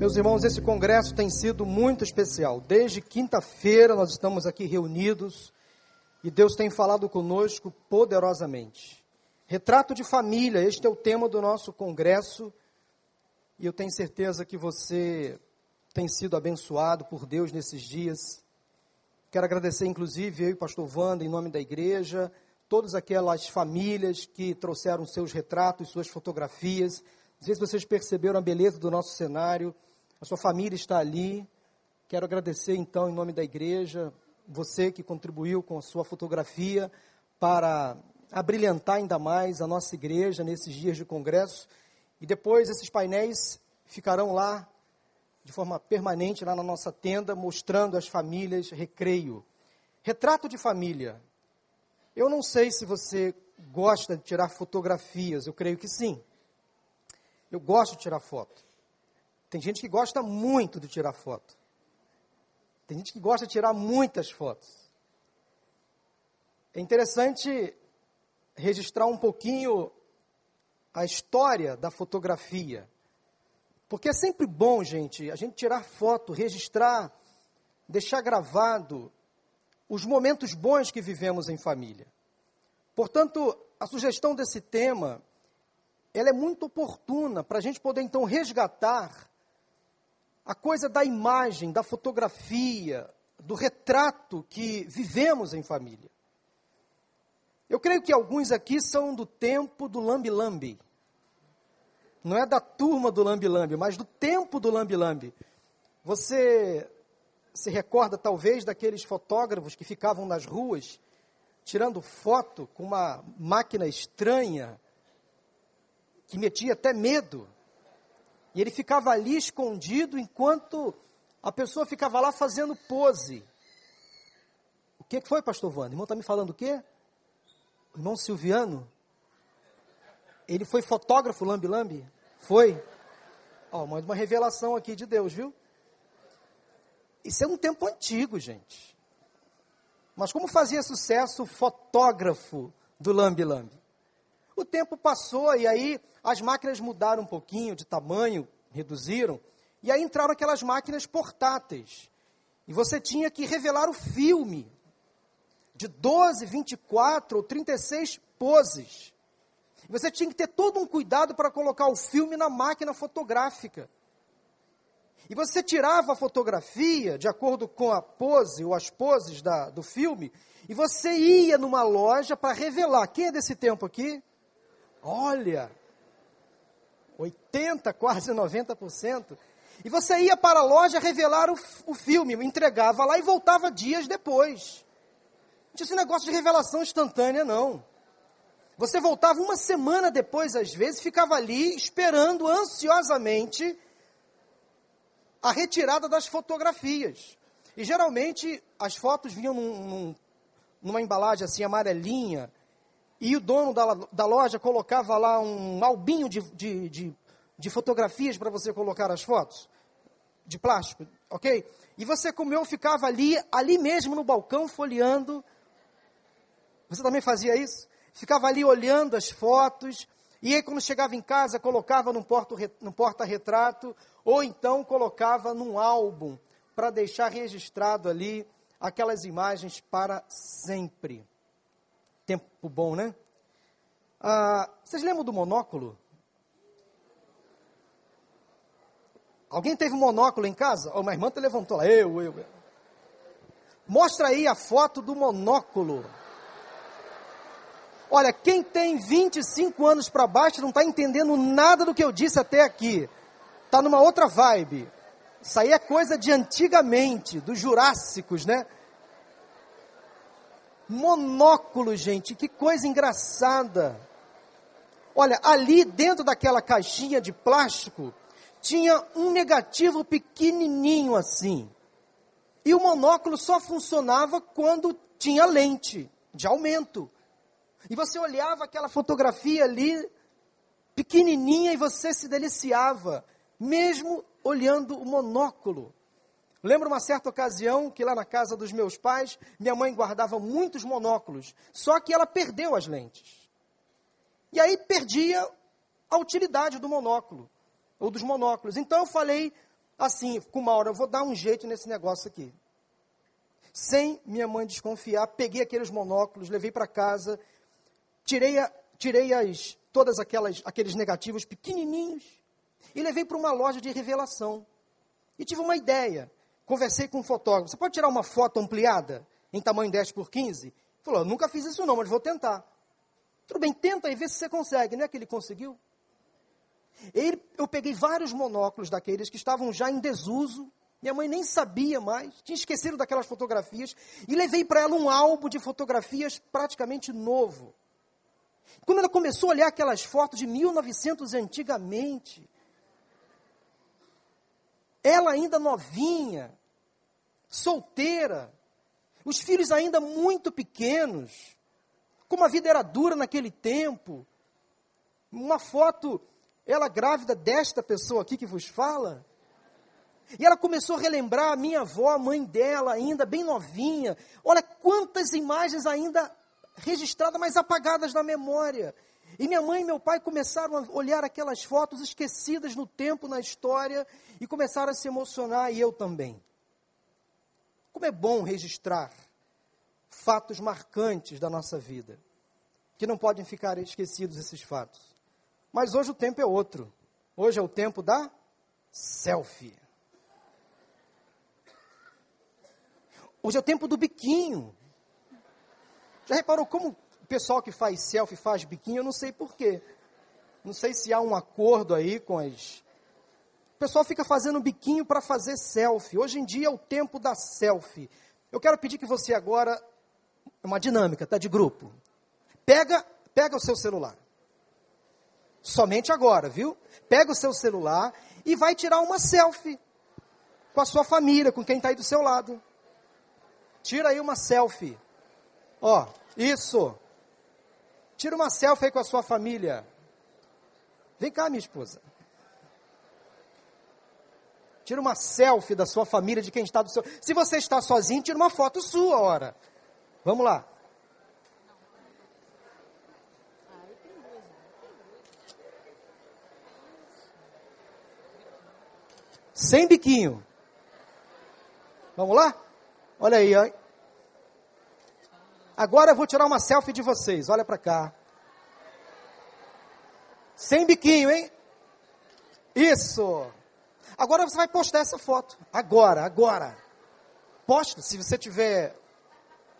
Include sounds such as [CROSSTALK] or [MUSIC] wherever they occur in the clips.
Meus irmãos, esse congresso tem sido muito especial. Desde quinta-feira nós estamos aqui reunidos e Deus tem falado conosco poderosamente. Retrato de família, este é o tema do nosso congresso e eu tenho certeza que você tem sido abençoado por Deus nesses dias. Quero agradecer, inclusive, eu e o pastor Wanda, em nome da igreja, todas aquelas famílias que trouxeram seus retratos, suas fotografias. Não sei se vocês perceberam a beleza do nosso cenário. A sua família está ali. Quero agradecer, então, em nome da igreja, você que contribuiu com a sua fotografia para abrilhantar ainda mais a nossa igreja nesses dias de congresso. E depois esses painéis ficarão lá de forma permanente lá na nossa tenda, mostrando às famílias recreio. Retrato de família. Eu não sei se você gosta de tirar fotografias, eu creio que sim. Eu gosto de tirar foto. Tem gente que gosta muito de tirar foto. Tem gente que gosta de tirar muitas fotos. É interessante registrar um pouquinho a história da fotografia. Porque é sempre bom, gente, a gente tirar foto, registrar, deixar gravado os momentos bons que vivemos em família. Portanto, a sugestão desse tema, ela é muito oportuna para a gente poder então resgatar a coisa da imagem, da fotografia, do retrato que vivemos em família. Eu creio que alguns aqui são do tempo do lambi-lambi. Não é da turma do lambi-lambi, mas do tempo do lambi-lambi. Você se recorda talvez daqueles fotógrafos que ficavam nas ruas tirando foto com uma máquina estranha que metia até medo. E ele ficava ali escondido enquanto a pessoa ficava lá fazendo pose. O que foi, pastor Wanda? O irmão está me falando o quê? O irmão Silviano? Ele foi fotógrafo lambi-lambi? Foi? Ó, oh, uma revelação aqui de Deus, viu? Isso é um tempo antigo, gente. Mas como fazia sucesso o fotógrafo do lambi-lambi? O tempo passou e aí as máquinas mudaram um pouquinho de tamanho, reduziram, e aí entraram aquelas máquinas portáteis. E você tinha que revelar o filme de 12, 24 ou 36 poses. Você tinha que ter todo um cuidado para colocar o filme na máquina fotográfica. E você tirava a fotografia de acordo com a pose ou as poses da, do filme, e você ia numa loja para revelar. Quem é desse tempo aqui? Olha, 80, quase 90%. E você ia para a loja revelar o, o filme, entregava lá e voltava dias depois. Não tinha esse negócio de revelação instantânea, não. Você voltava uma semana depois, às vezes, ficava ali esperando ansiosamente a retirada das fotografias. E geralmente as fotos vinham num, num, numa embalagem assim amarelinha, e o dono da, da loja colocava lá um albinho de, de, de, de fotografias para você colocar as fotos, de plástico, ok? E você, como eu, ficava ali, ali mesmo no balcão, folheando. Você também fazia isso? Ficava ali olhando as fotos, e aí, quando chegava em casa, colocava num porta-retrato, ou então colocava num álbum, para deixar registrado ali aquelas imagens para sempre. Tempo bom, né? Ah, vocês lembram do monóculo? Alguém teve um monóculo em casa? Oh, uma irmã te levantou lá. Eu, eu. Mostra aí a foto do monóculo. Olha, quem tem 25 anos para baixo não está entendendo nada do que eu disse até aqui. Está numa outra vibe. Isso aí é coisa de antigamente, dos Jurássicos, né? Monóculo, gente, que coisa engraçada. Olha, ali dentro daquela caixinha de plástico, tinha um negativo pequenininho assim. E o monóculo só funcionava quando tinha lente de aumento. E você olhava aquela fotografia ali, pequenininha, e você se deliciava, mesmo olhando o monóculo. Lembro uma certa ocasião que lá na casa dos meus pais, minha mãe guardava muitos monóculos, só que ela perdeu as lentes. E aí perdia a utilidade do monóculo, ou dos monóculos. Então eu falei assim, com uma hora, eu vou dar um jeito nesse negócio aqui. Sem minha mãe desconfiar, peguei aqueles monóculos, levei para casa, tirei, a, tirei as, todas aquelas, aqueles negativos pequenininhos e levei para uma loja de revelação. E tive uma ideia. Conversei com um fotógrafo. Você pode tirar uma foto ampliada em tamanho 10 por 15? Falou, nunca fiz isso não, mas vou tentar. Tudo bem, tenta e vê se você consegue. Não é que ele conseguiu? Ele, eu peguei vários monóculos daqueles que estavam já em desuso. Minha mãe nem sabia mais, tinha esquecido daquelas fotografias. E levei para ela um álbum de fotografias praticamente novo. Quando ela começou a olhar aquelas fotos de 1900 antigamente, ela ainda novinha, solteira, os filhos ainda muito pequenos, como a vida era dura naquele tempo. Uma foto, ela grávida desta pessoa aqui que vos fala. E ela começou a relembrar a minha avó, a mãe dela, ainda bem novinha. Olha quantas imagens ainda registradas, mas apagadas na memória. E minha mãe e meu pai começaram a olhar aquelas fotos esquecidas no tempo, na história, e começaram a se emocionar, e eu também. Como é bom registrar fatos marcantes da nossa vida, que não podem ficar esquecidos esses fatos. Mas hoje o tempo é outro. Hoje é o tempo da selfie. Hoje é o tempo do biquinho. Já reparou como o pessoal que faz selfie faz biquinho? Eu não sei porquê. Não sei se há um acordo aí com as. Pessoal fica fazendo biquinho para fazer selfie. Hoje em dia é o tempo da selfie. Eu quero pedir que você agora é uma dinâmica, tá? De grupo. Pega, pega o seu celular. Somente agora, viu? Pega o seu celular e vai tirar uma selfie com a sua família, com quem está aí do seu lado. Tira aí uma selfie. Ó, isso. Tira uma selfie aí com a sua família. Vem cá, minha esposa. Tira uma selfie da sua família, de quem está do seu. Se você está sozinho, tira uma foto sua, ora. Vamos lá. Sem biquinho. Vamos lá? Olha aí, ó. Agora eu vou tirar uma selfie de vocês. Olha para cá. Sem biquinho, hein? Isso. Agora você vai postar essa foto. Agora, agora. Posta, se você tiver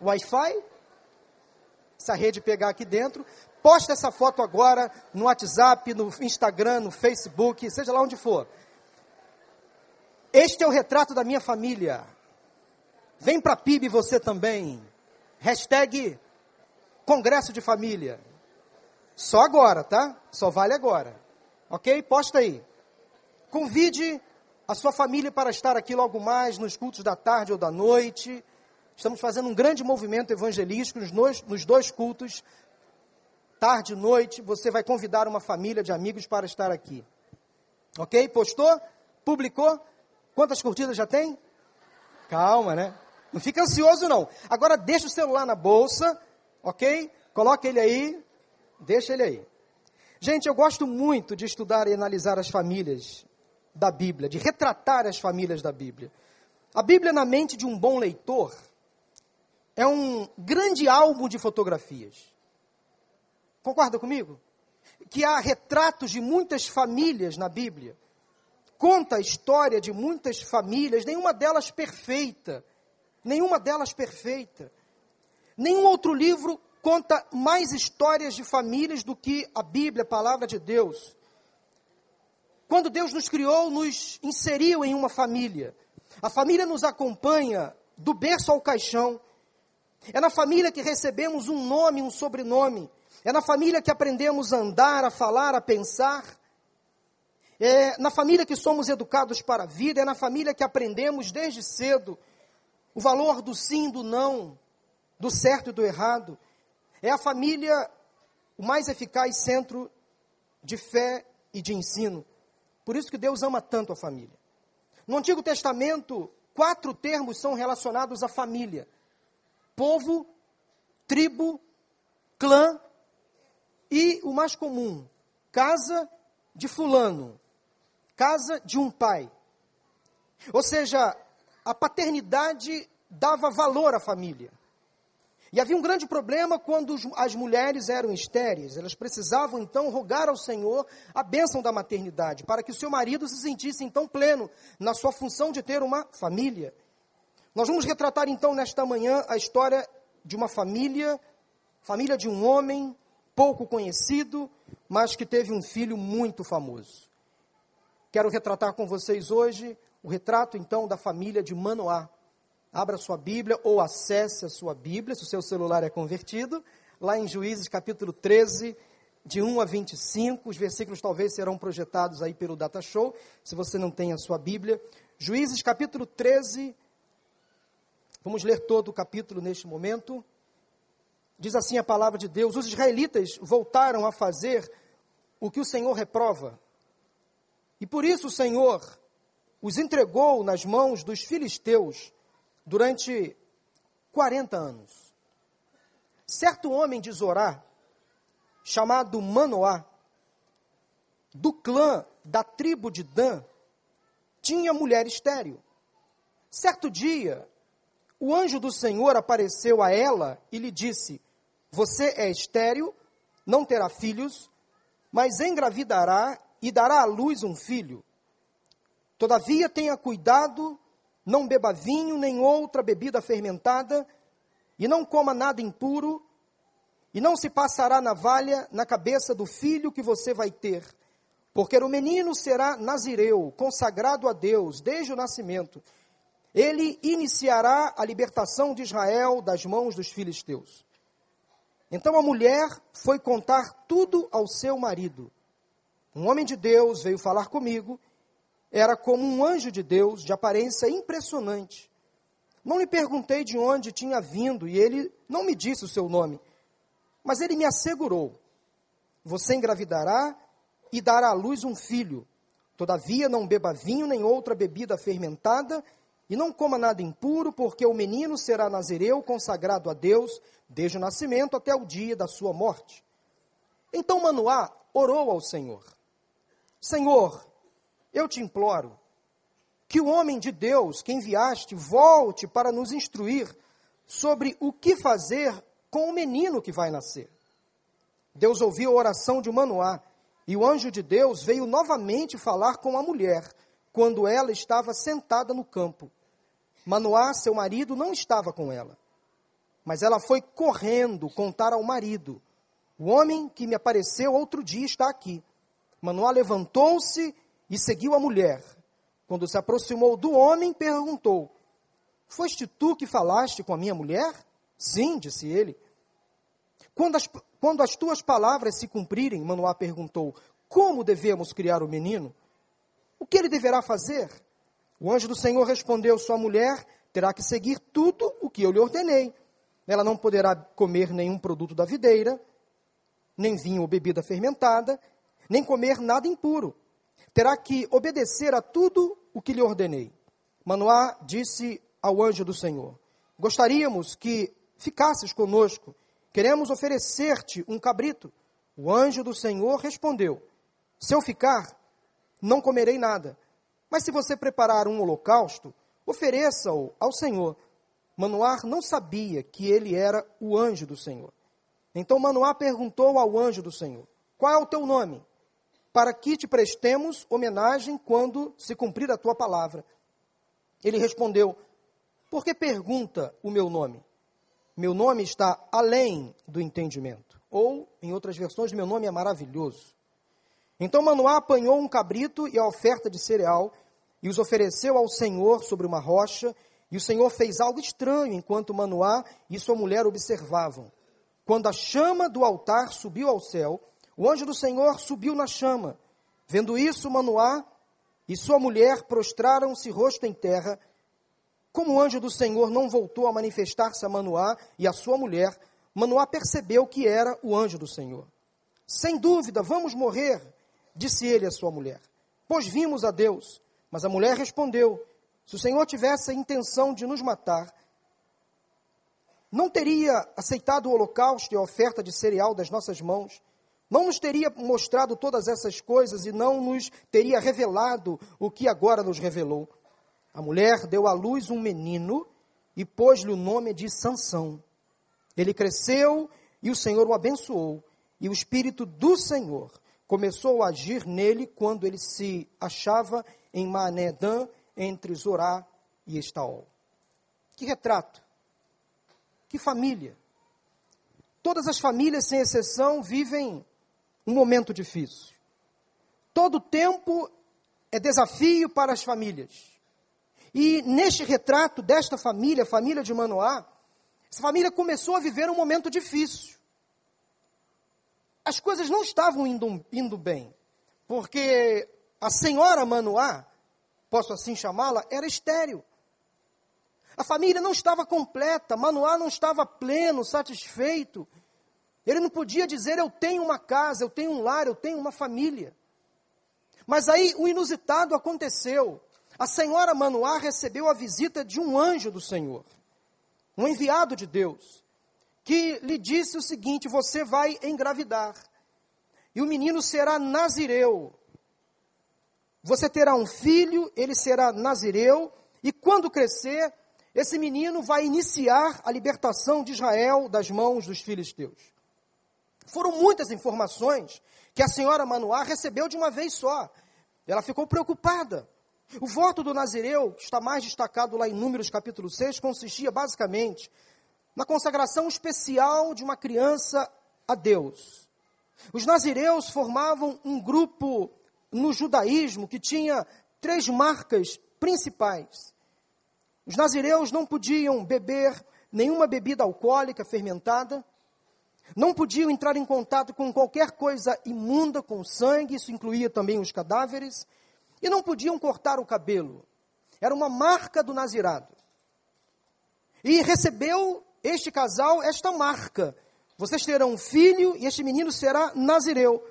Wi-Fi, se a rede pegar aqui dentro, posta essa foto agora no WhatsApp, no Instagram, no Facebook, seja lá onde for. Este é o retrato da minha família. Vem para PIB você também. Hashtag Congresso de Família. Só agora, tá? Só vale agora. Ok? Posta aí. Convide a sua família para estar aqui logo mais nos cultos da tarde ou da noite. Estamos fazendo um grande movimento evangelístico nos dois, cultos, tarde e noite. Você vai convidar uma família de amigos para estar aqui. Ok? Postou? Publicou? Quantas curtidas já tem? Calma, né? Não fica ansioso, não. Agora deixa o celular na bolsa, ok? Coloca ele aí, deixa ele aí. Gente, eu gosto muito de estudar e analisar as famílias da Bíblia, de retratar as famílias da Bíblia. A Bíblia na mente de um bom leitor é um grande álbum de fotografias. Concorda comigo? Que há retratos de muitas famílias na Bíblia. Conta a história de muitas famílias, nenhuma delas perfeita. Nenhuma delas perfeita. Nenhum outro livro conta mais histórias de famílias do que a Bíblia, a palavra de Deus. Quando Deus nos criou, nos inseriu em uma família. A família nos acompanha do berço ao caixão. É na família que recebemos um nome, um sobrenome. É na família que aprendemos a andar, a falar, a pensar. É na família que somos educados para a vida. É na família que aprendemos desde cedo o valor do sim, do não, do certo e do errado. É a família o mais eficaz centro de fé e de ensino. Por isso que Deus ama tanto a família. No Antigo Testamento, quatro termos são relacionados à família povo, tribo, clã e o mais comum, casa de fulano, casa de um pai. Ou seja, a paternidade dava valor à família. E havia um grande problema quando as mulheres eram estéreis. Elas precisavam então rogar ao Senhor a bênção da maternidade, para que o seu marido se sentisse então pleno na sua função de ter uma família. Nós vamos retratar então nesta manhã a história de uma família, família de um homem pouco conhecido, mas que teve um filho muito famoso. Quero retratar com vocês hoje o retrato então da família de Manoá. Abra sua Bíblia ou acesse a sua Bíblia, se o seu celular é convertido, lá em Juízes capítulo 13, de 1 a 25. Os versículos talvez serão projetados aí pelo Data Show, se você não tem a sua Bíblia. Juízes capítulo 13, vamos ler todo o capítulo neste momento. Diz assim a palavra de Deus: Os israelitas voltaram a fazer o que o Senhor reprova. E por isso o Senhor os entregou nas mãos dos filisteus durante 40 anos. Certo homem de Zorá, chamado Manoá, do clã da tribo de Dan, tinha mulher estéril. Certo dia, o anjo do Senhor apareceu a ela e lhe disse: Você é estéril, não terá filhos, mas engravidará e dará à luz um filho. Todavia tenha cuidado não beba vinho nem outra bebida fermentada, e não coma nada impuro, e não se passará navalha na cabeça do filho que você vai ter, porque o menino será nazireu, consagrado a Deus desde o nascimento. Ele iniciará a libertação de Israel das mãos dos filisteus. Então a mulher foi contar tudo ao seu marido. Um homem de Deus veio falar comigo era como um anjo de Deus, de aparência impressionante. Não lhe perguntei de onde tinha vindo e ele não me disse o seu nome, mas ele me assegurou: Você engravidará e dará à luz um filho. Todavia, não beba vinho nem outra bebida fermentada, e não coma nada impuro, porque o menino será nazireu, consagrado a Deus, desde o nascimento até o dia da sua morte. Então Manoá orou ao Senhor: Senhor, eu te imploro que o homem de Deus que enviaste volte para nos instruir sobre o que fazer com o menino que vai nascer. Deus ouviu a oração de Manoá e o anjo de Deus veio novamente falar com a mulher quando ela estava sentada no campo. Manoá, seu marido, não estava com ela. Mas ela foi correndo contar ao marido: O homem que me apareceu outro dia está aqui. Manoá levantou-se e seguiu a mulher. Quando se aproximou do homem, perguntou: Foste tu que falaste com a minha mulher? Sim, disse ele. Quando as, quando as tuas palavras se cumprirem, Manoá perguntou: Como devemos criar o menino? O que ele deverá fazer? O anjo do Senhor respondeu: Sua mulher terá que seguir tudo o que eu lhe ordenei. Ela não poderá comer nenhum produto da videira, nem vinho ou bebida fermentada, nem comer nada impuro terá que obedecer a tudo o que lhe ordenei. Manoá disse ao anjo do Senhor: Gostaríamos que ficasses conosco, queremos oferecer-te um cabrito. O anjo do Senhor respondeu: Se eu ficar, não comerei nada. Mas se você preparar um holocausto, ofereça-o ao Senhor. Manoá não sabia que ele era o anjo do Senhor. Então Manoá perguntou ao anjo do Senhor: Qual é o teu nome? Para que te prestemos homenagem quando se cumprir a tua palavra. Ele respondeu: Por que pergunta o meu nome? Meu nome está além do entendimento. Ou, em outras versões, meu nome é maravilhoso. Então Manoá apanhou um cabrito e a oferta de cereal e os ofereceu ao Senhor sobre uma rocha. E o Senhor fez algo estranho enquanto Manoá e sua mulher observavam. Quando a chama do altar subiu ao céu, o anjo do Senhor subiu na chama. Vendo isso, Manoá e sua mulher prostraram-se rosto em terra. Como o anjo do Senhor não voltou a manifestar-se a Manoá e a sua mulher, Manoá percebeu que era o anjo do Senhor. Sem dúvida, vamos morrer, disse ele à sua mulher, pois vimos a Deus. Mas a mulher respondeu: Se o Senhor tivesse a intenção de nos matar, não teria aceitado o holocausto e a oferta de cereal das nossas mãos não nos teria mostrado todas essas coisas e não nos teria revelado o que agora nos revelou. A mulher deu à luz um menino e pôs-lhe o nome de Sansão. Ele cresceu e o Senhor o abençoou, e o espírito do Senhor começou a agir nele quando ele se achava em Manedã, entre Zorá e Estaol. Que retrato! Que família! Todas as famílias, sem exceção, vivem um momento difícil. Todo tempo é desafio para as famílias. E neste retrato desta família, família de Manoá, essa família começou a viver um momento difícil. As coisas não estavam indo, indo bem, porque a senhora Manoá, posso assim chamá-la, era estéril. A família não estava completa, Manoá não estava pleno, satisfeito. Ele não podia dizer: Eu tenho uma casa, eu tenho um lar, eu tenho uma família. Mas aí o inusitado aconteceu. A senhora Manoá recebeu a visita de um anjo do Senhor, um enviado de Deus, que lhe disse o seguinte: Você vai engravidar, e o menino será nazireu. Você terá um filho, ele será nazireu, e quando crescer, esse menino vai iniciar a libertação de Israel das mãos dos filisteus. Foram muitas informações que a senhora Manoá recebeu de uma vez só. Ela ficou preocupada. O voto do Nazireu, que está mais destacado lá em Números capítulo 6, consistia basicamente na consagração especial de uma criança a Deus. Os nazireus formavam um grupo no judaísmo que tinha três marcas principais. Os nazireus não podiam beber nenhuma bebida alcoólica fermentada, não podiam entrar em contato com qualquer coisa imunda, com sangue, isso incluía também os cadáveres, e não podiam cortar o cabelo. Era uma marca do nazirado. E recebeu este casal esta marca. Vocês terão um filho e este menino será nazireu.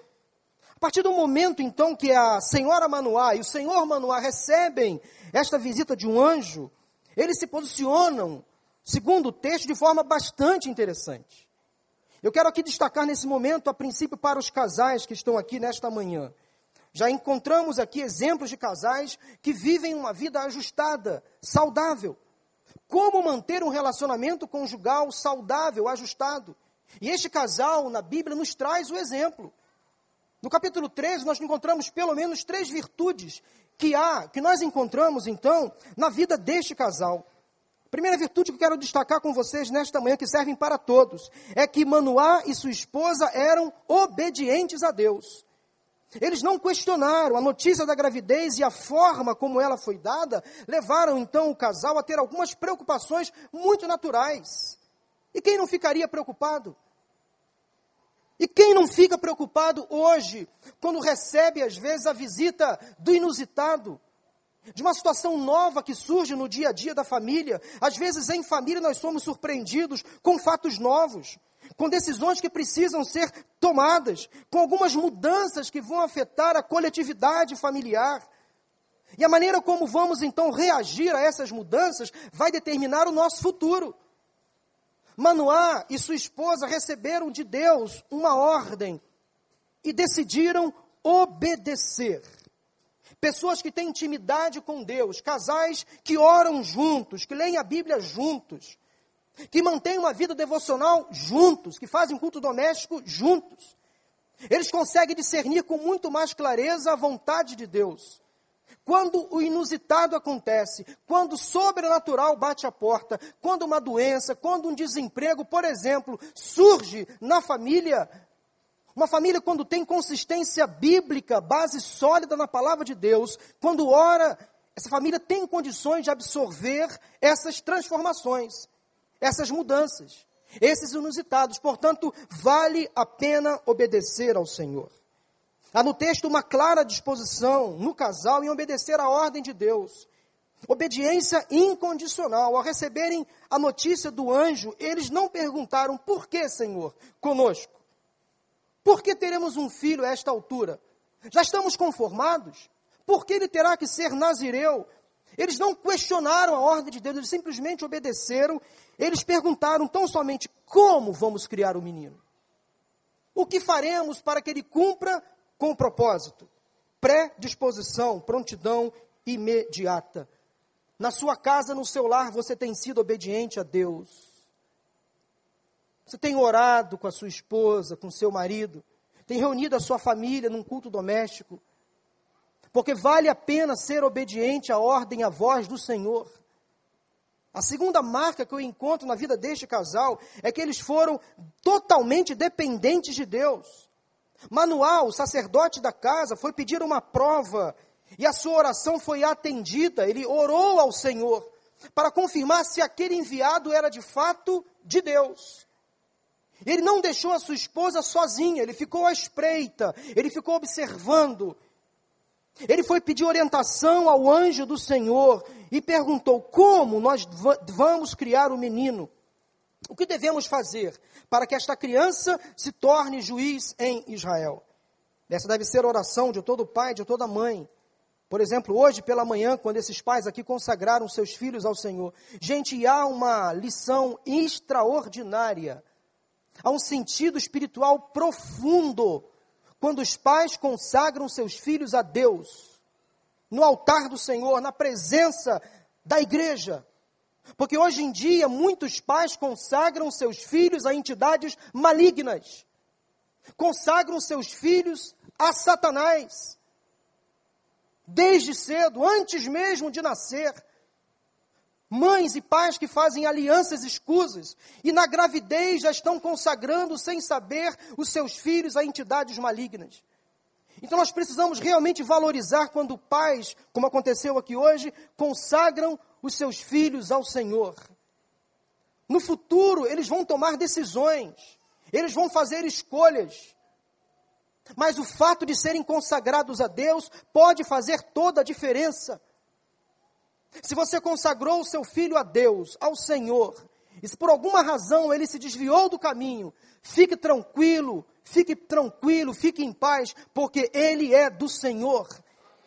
A partir do momento, então, que a senhora Manoá e o senhor Manoá recebem esta visita de um anjo, eles se posicionam, segundo o texto, de forma bastante interessante. Eu quero aqui destacar nesse momento, a princípio, para os casais que estão aqui nesta manhã. Já encontramos aqui exemplos de casais que vivem uma vida ajustada, saudável. Como manter um relacionamento conjugal saudável, ajustado? E este casal, na Bíblia, nos traz o exemplo. No capítulo 13, nós encontramos pelo menos três virtudes que há, que nós encontramos, então, na vida deste casal. Primeira virtude que quero destacar com vocês nesta manhã, que servem para todos, é que Manoá e sua esposa eram obedientes a Deus. Eles não questionaram a notícia da gravidez e a forma como ela foi dada, levaram então o casal a ter algumas preocupações muito naturais. E quem não ficaria preocupado? E quem não fica preocupado hoje, quando recebe às vezes a visita do inusitado, de uma situação nova que surge no dia a dia da família? Às vezes em família nós somos surpreendidos com fatos novos com decisões que precisam ser tomadas, com algumas mudanças que vão afetar a coletividade familiar. E a maneira como vamos então reagir a essas mudanças vai determinar o nosso futuro. Manoá e sua esposa receberam de Deus uma ordem e decidiram obedecer. Pessoas que têm intimidade com Deus, casais que oram juntos, que leem a Bíblia juntos, que mantêm uma vida devocional juntos, que fazem culto doméstico juntos. Eles conseguem discernir com muito mais clareza a vontade de Deus. Quando o inusitado acontece, quando o sobrenatural bate a porta, quando uma doença, quando um desemprego, por exemplo, surge na família, uma família quando tem consistência bíblica, base sólida na palavra de Deus, quando ora, essa família tem condições de absorver essas transformações essas mudanças, esses inusitados. Portanto, vale a pena obedecer ao Senhor. Há no texto uma clara disposição no casal em obedecer à ordem de Deus. Obediência incondicional. Ao receberem a notícia do anjo, eles não perguntaram: por que, Senhor, conosco? Por que teremos um filho a esta altura? Já estamos conformados? Por que ele terá que ser nazireu? Eles não questionaram a ordem de Deus, eles simplesmente obedeceram. Eles perguntaram tão somente como vamos criar o menino. O que faremos para que ele cumpra com o propósito? Predisposição, prontidão imediata. Na sua casa, no seu lar, você tem sido obediente a Deus. Você tem orado com a sua esposa, com seu marido, tem reunido a sua família num culto doméstico. Porque vale a pena ser obediente à ordem, à voz do Senhor. A segunda marca que eu encontro na vida deste casal é que eles foram totalmente dependentes de Deus. Manuel, o sacerdote da casa, foi pedir uma prova e a sua oração foi atendida. Ele orou ao Senhor para confirmar se aquele enviado era de fato de Deus. Ele não deixou a sua esposa sozinha, ele ficou à espreita, ele ficou observando. Ele foi pedir orientação ao anjo do Senhor e perguntou: como nós vamos criar o menino? O que devemos fazer para que esta criança se torne juiz em Israel? Essa deve ser a oração de todo pai, de toda mãe. Por exemplo, hoje pela manhã, quando esses pais aqui consagraram seus filhos ao Senhor, gente, há uma lição extraordinária, há um sentido espiritual profundo quando os pais consagram seus filhos a Deus, no altar do Senhor, na presença da igreja. Porque hoje em dia muitos pais consagram seus filhos a entidades malignas, consagram seus filhos a Satanás, desde cedo, antes mesmo de nascer. Mães e pais que fazem alianças escusas e na gravidez já estão consagrando sem saber os seus filhos a entidades malignas. Então nós precisamos realmente valorizar quando pais, como aconteceu aqui hoje, consagram os seus filhos ao Senhor. No futuro, eles vão tomar decisões, eles vão fazer escolhas. Mas o fato de serem consagrados a Deus pode fazer toda a diferença. Se você consagrou o seu filho a Deus, ao Senhor, e se por alguma razão ele se desviou do caminho, fique tranquilo, fique tranquilo, fique em paz, porque ele é do Senhor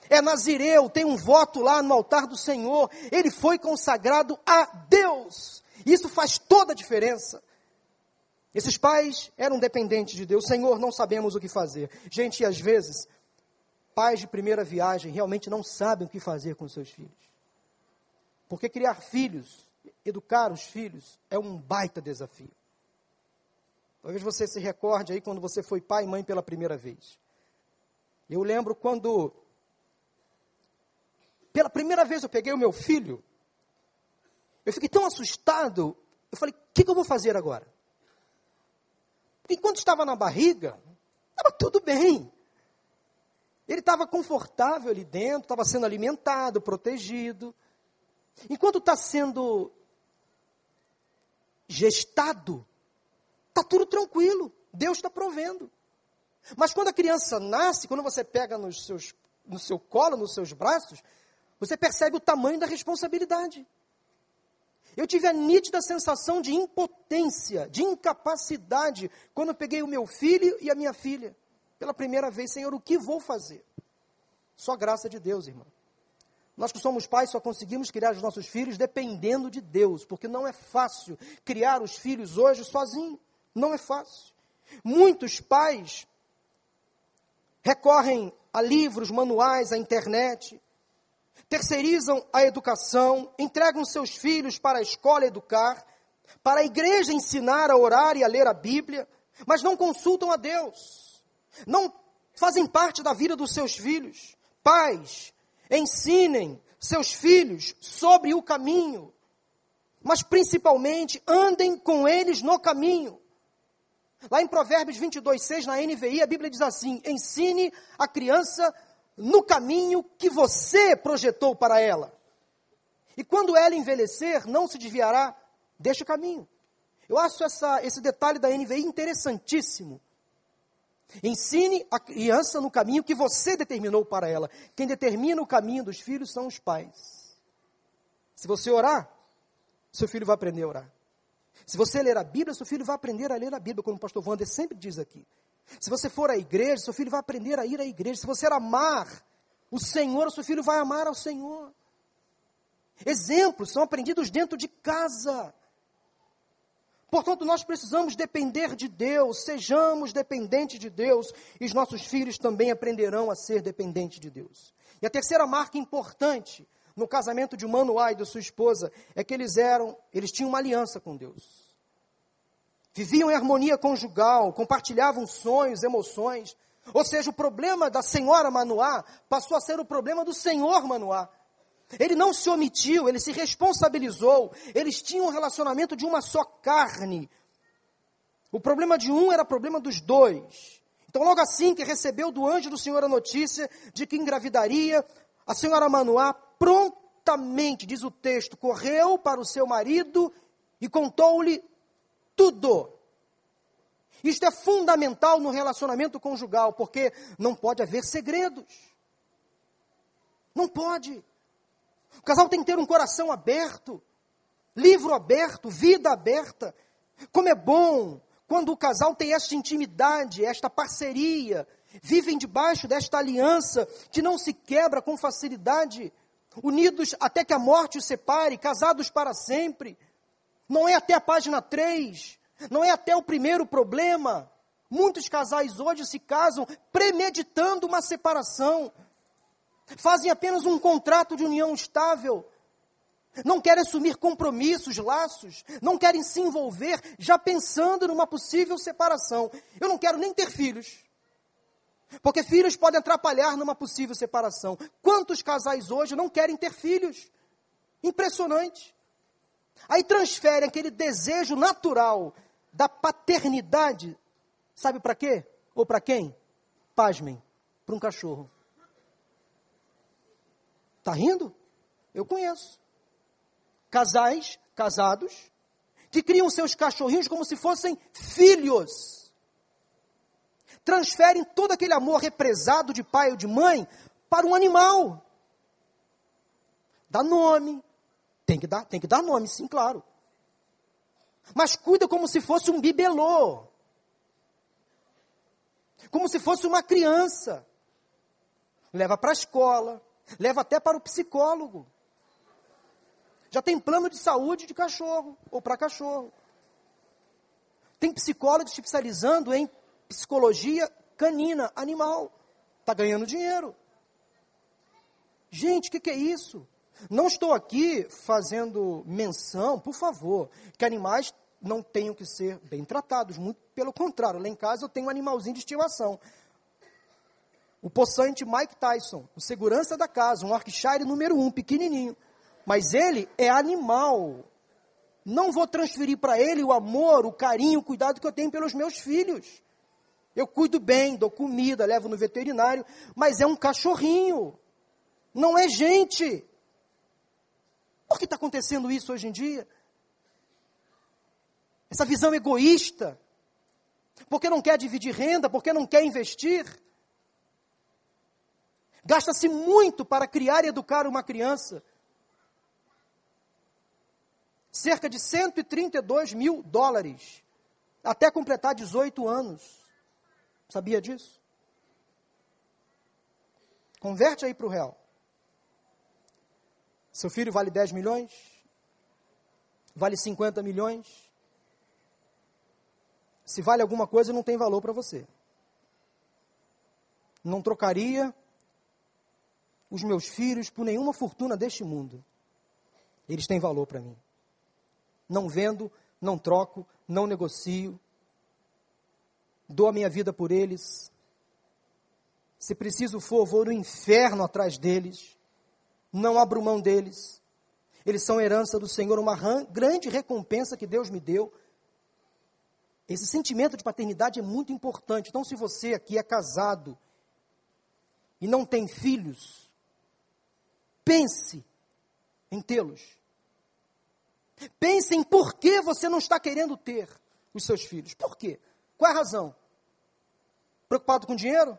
é nazireu, tem um voto lá no altar do Senhor, ele foi consagrado a Deus. Isso faz toda a diferença. Esses pais eram dependentes de Deus. Senhor, não sabemos o que fazer. Gente, às vezes, pais de primeira viagem realmente não sabem o que fazer com seus filhos. Porque criar filhos, educar os filhos, é um baita desafio. Talvez você se recorde aí quando você foi pai e mãe pela primeira vez. Eu lembro quando pela primeira vez eu peguei o meu filho, eu fiquei tão assustado, eu falei, o que, que eu vou fazer agora? Enquanto estava na barriga, estava tudo bem. Ele estava confortável ali dentro, estava sendo alimentado, protegido. Enquanto está sendo gestado, está tudo tranquilo. Deus está provendo. Mas quando a criança nasce, quando você pega nos seus, no seu colo, nos seus braços, você percebe o tamanho da responsabilidade. Eu tive a nítida sensação de impotência, de incapacidade, quando eu peguei o meu filho e a minha filha. Pela primeira vez, Senhor, o que vou fazer? Só graça de Deus, irmão. Nós que somos pais só conseguimos criar os nossos filhos dependendo de Deus, porque não é fácil criar os filhos hoje sozinho. Não é fácil. Muitos pais recorrem a livros, manuais, à internet, terceirizam a educação, entregam seus filhos para a escola educar, para a igreja ensinar a orar e a ler a Bíblia, mas não consultam a Deus, não fazem parte da vida dos seus filhos. Pais, ensinem seus filhos sobre o caminho, mas principalmente andem com eles no caminho. Lá em Provérbios 22, 6, na NVI, a Bíblia diz assim: ensine a criança no caminho que você projetou para ela. E quando ela envelhecer, não se desviará deste caminho. Eu acho essa, esse detalhe da NVI interessantíssimo. Ensine a criança no caminho que você determinou para ela. Quem determina o caminho dos filhos são os pais. Se você orar, seu filho vai aprender a orar. Se você ler a Bíblia, seu filho vai aprender a ler a Bíblia, como o pastor Wander sempre diz aqui. Se você for à igreja, seu filho vai aprender a ir à igreja. Se você amar o Senhor, seu filho vai amar ao Senhor. Exemplos são aprendidos dentro de casa. Portanto, nós precisamos depender de Deus, sejamos dependentes de Deus, e os nossos filhos também aprenderão a ser dependentes de Deus. E a terceira marca importante no casamento de Manoá e de sua esposa é que eles eram, eles tinham uma aliança com Deus. Viviam em harmonia conjugal, compartilhavam sonhos, emoções. Ou seja, o problema da senhora Manoá passou a ser o problema do senhor Manoá. Ele não se omitiu, ele se responsabilizou. Eles tinham um relacionamento de uma só carne. O problema de um era problema dos dois. Então, logo assim que recebeu do anjo do Senhor a notícia de que engravidaria, a senhora Manoá prontamente, diz o texto, correu para o seu marido e contou-lhe tudo. Isto é fundamental no relacionamento conjugal, porque não pode haver segredos. Não pode. O casal tem que ter um coração aberto, livro aberto, vida aberta. Como é bom quando o casal tem esta intimidade, esta parceria, vivem debaixo desta aliança que não se quebra com facilidade, unidos até que a morte os separe, casados para sempre. Não é até a página 3, não é até o primeiro problema. Muitos casais hoje se casam premeditando uma separação. Fazem apenas um contrato de união estável. Não querem assumir compromissos, laços. Não querem se envolver já pensando numa possível separação. Eu não quero nem ter filhos. Porque filhos podem atrapalhar numa possível separação. Quantos casais hoje não querem ter filhos? Impressionante. Aí transferem aquele desejo natural da paternidade, sabe para quê? Ou para quem? Pasmem, para um cachorro. Tá rindo? Eu conheço. Casais, casados, que criam seus cachorrinhos como se fossem filhos. Transferem todo aquele amor represado de pai ou de mãe para um animal. Dá nome. Tem que dar, tem que dar nome, sim, claro. Mas cuida como se fosse um bibelô. Como se fosse uma criança. Leva para a escola, leva até para o psicólogo. Já tem plano de saúde de cachorro ou para cachorro. Tem psicólogos especializando em psicologia canina, animal. Está ganhando dinheiro. Gente, o que, que é isso? Não estou aqui fazendo menção, por favor, que animais não tenham que ser bem tratados, muito pelo contrário. Lá em casa eu tenho um animalzinho de estimação. O possante Mike Tyson, o segurança da casa, um Yorkshire número um, pequenininho. Mas ele é animal. Não vou transferir para ele o amor, o carinho, o cuidado que eu tenho pelos meus filhos. Eu cuido bem, dou comida, levo no veterinário, mas é um cachorrinho. Não é gente. Por que está acontecendo isso hoje em dia? Essa visão egoísta. Porque não quer dividir renda, porque não quer investir. Gasta-se muito para criar e educar uma criança. Cerca de 132 mil dólares. Até completar 18 anos. Sabia disso? Converte aí para o real. Seu filho vale 10 milhões? Vale 50 milhões? Se vale alguma coisa, não tem valor para você. Não trocaria os meus filhos por nenhuma fortuna deste mundo. Eles têm valor para mim. Não vendo, não troco, não negocio. Dou a minha vida por eles. Se preciso for, vou no inferno atrás deles não abro mão deles. Eles são herança do Senhor, uma grande recompensa que Deus me deu. Esse sentimento de paternidade é muito importante. Então, se você aqui é casado e não tem filhos, pense em tê-los. Pense em por que você não está querendo ter os seus filhos. Por quê? Qual é a razão? Preocupado com dinheiro?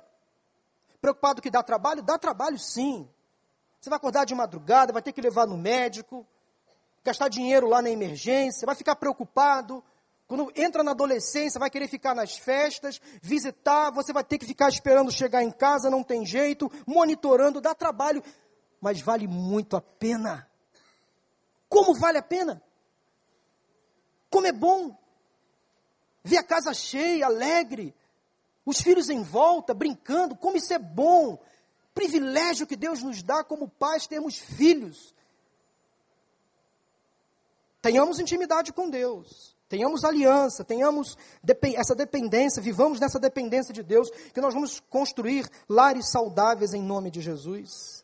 Preocupado que dá trabalho? Dá trabalho sim. Você vai acordar de madrugada, vai ter que levar no médico, gastar dinheiro lá na emergência, vai ficar preocupado. Quando entra na adolescência, vai querer ficar nas festas, visitar, você vai ter que ficar esperando chegar em casa, não tem jeito, monitorando, dá trabalho, mas vale muito a pena. Como vale a pena? Como é bom ver a casa cheia, alegre, os filhos em volta, brincando, como isso é bom. privilégio que Deus nos dá como pais termos filhos. Tenhamos intimidade com Deus, tenhamos aliança, tenhamos essa dependência, vivamos nessa dependência de Deus, que nós vamos construir lares saudáveis em nome de Jesus.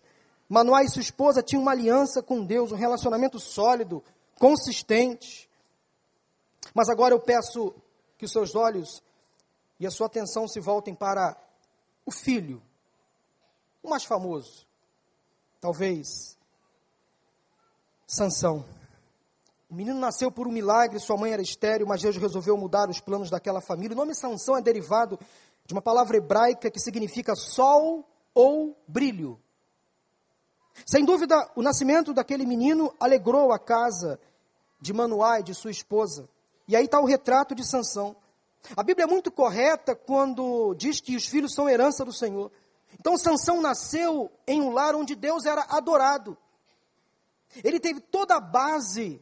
Manoá e sua esposa tinham uma aliança com Deus, um relacionamento sólido, consistente. Mas agora eu peço que os seus olhos e a sua atenção se voltem para o filho, o mais famoso, talvez, Sansão. O menino nasceu por um milagre, sua mãe era estéril, mas Deus resolveu mudar os planos daquela família. O nome Sansão é derivado de uma palavra hebraica que significa sol ou brilho. Sem dúvida, o nascimento daquele menino alegrou a casa de Manoá e de sua esposa. E aí está o retrato de Sansão. A Bíblia é muito correta quando diz que os filhos são herança do Senhor. Então Sansão nasceu em um lar onde Deus era adorado. Ele teve toda a base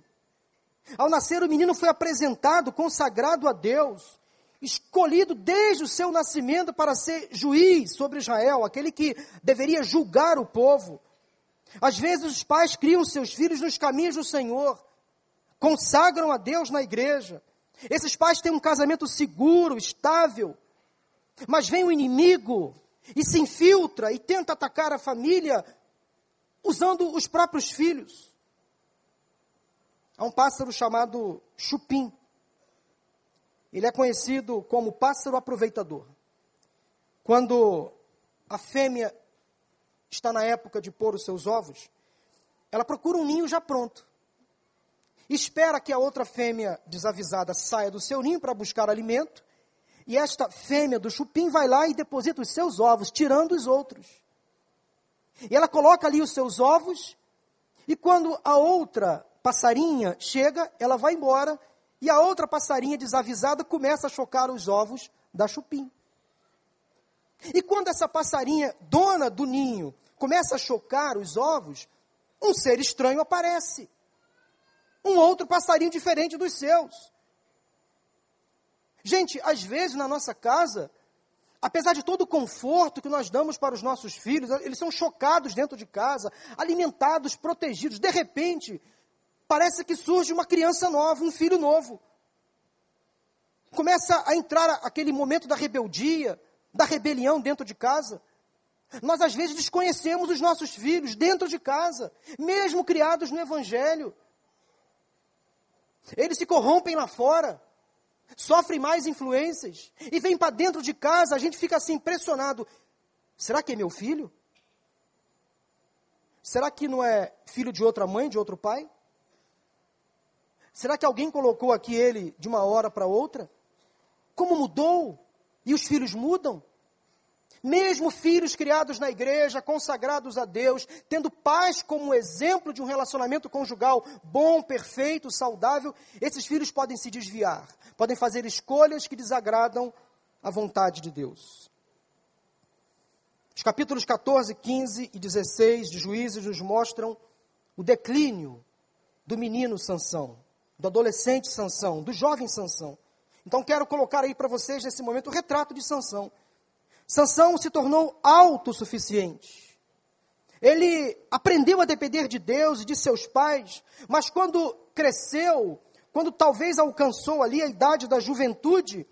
ao nascer, o menino foi apresentado, consagrado a Deus, escolhido desde o seu nascimento para ser juiz sobre Israel, aquele que deveria julgar o povo. Às vezes, os pais criam seus filhos nos caminhos do Senhor, consagram a Deus na igreja. Esses pais têm um casamento seguro, estável, mas vem o inimigo e se infiltra e tenta atacar a família usando os próprios filhos. Há um pássaro chamado chupim. Ele é conhecido como pássaro aproveitador. Quando a fêmea está na época de pôr os seus ovos, ela procura um ninho já pronto. Espera que a outra fêmea desavisada saia do seu ninho para buscar alimento, e esta fêmea do chupim vai lá e deposita os seus ovos, tirando os outros. E ela coloca ali os seus ovos, e quando a outra passarinha chega, ela vai embora, e a outra passarinha desavisada começa a chocar os ovos da chupim. E quando essa passarinha, dona do ninho, começa a chocar os ovos, um ser estranho aparece. Um outro passarinho diferente dos seus. Gente, às vezes na nossa casa, apesar de todo o conforto que nós damos para os nossos filhos, eles são chocados dentro de casa, alimentados, protegidos. De repente, parece que surge uma criança nova, um filho novo. Começa a entrar aquele momento da rebeldia, da rebelião dentro de casa. Nós às vezes desconhecemos os nossos filhos dentro de casa, mesmo criados no Evangelho. Eles se corrompem lá fora, sofrem mais influências e vêm para dentro de casa, a gente fica assim impressionado. Será que é meu filho? Será que não é filho de outra mãe, de outro pai? Será que alguém colocou aqui ele de uma hora para outra? Como mudou? E os filhos mudam? Mesmo filhos criados na igreja, consagrados a Deus, tendo paz como exemplo de um relacionamento conjugal bom, perfeito, saudável, esses filhos podem se desviar, podem fazer escolhas que desagradam a vontade de Deus. Os capítulos 14, 15 e 16 de Juízes nos mostram o declínio do menino Sansão do adolescente Sansão, do jovem Sansão. Então quero colocar aí para vocês nesse momento o retrato de Sansão. Sansão se tornou autossuficiente. Ele aprendeu a depender de Deus e de seus pais, mas quando cresceu, quando talvez alcançou ali a idade da juventude,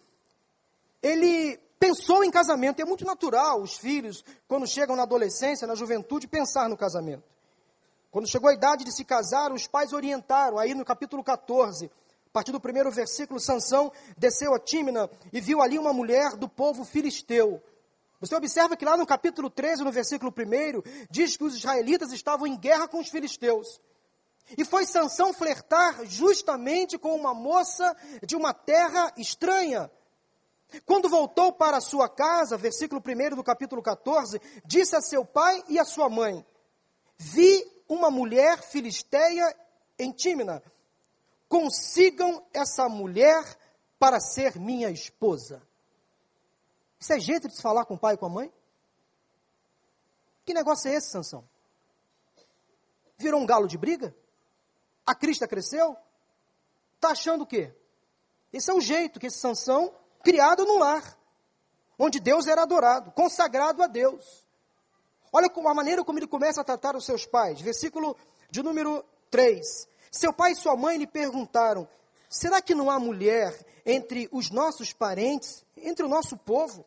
ele pensou em casamento. É muito natural os filhos, quando chegam na adolescência, na juventude, pensar no casamento. Quando chegou a idade de se casar, os pais orientaram, aí no capítulo 14, a partir do primeiro versículo, Sansão desceu a Tímina e viu ali uma mulher do povo filisteu. Você observa que lá no capítulo 13, no versículo 1, diz que os israelitas estavam em guerra com os filisteus. E foi Sansão flertar justamente com uma moça de uma terra estranha. Quando voltou para sua casa, versículo 1 do capítulo 14, disse a seu pai e a sua mãe: Vi uma mulher filisteia em Tímina. Consigam essa mulher para ser minha esposa. Isso é jeito de se falar com o pai e com a mãe? Que negócio é esse, Sansão? Virou um galo de briga? A crista cresceu? Está achando o quê? Esse é o jeito que esse Sansão, criado no lar, onde Deus era adorado, consagrado a Deus. Olha a maneira como ele começa a tratar os seus pais. Versículo de número 3. Seu pai e sua mãe lhe perguntaram: Será que não há mulher entre os nossos parentes, entre o nosso povo?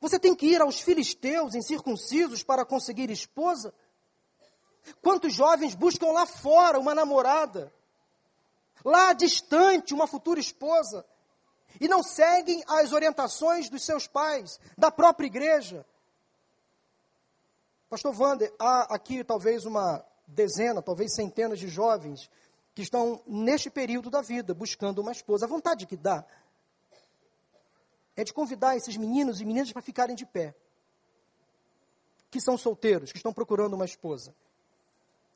Você tem que ir aos filisteus incircuncisos para conseguir esposa? Quantos jovens buscam lá fora uma namorada? Lá distante, uma futura esposa? E não seguem as orientações dos seus pais, da própria igreja? Pastor Wander, há aqui talvez uma dezena, talvez centenas de jovens que estão neste período da vida buscando uma esposa. A vontade que dá é de convidar esses meninos e meninas para ficarem de pé, que são solteiros, que estão procurando uma esposa.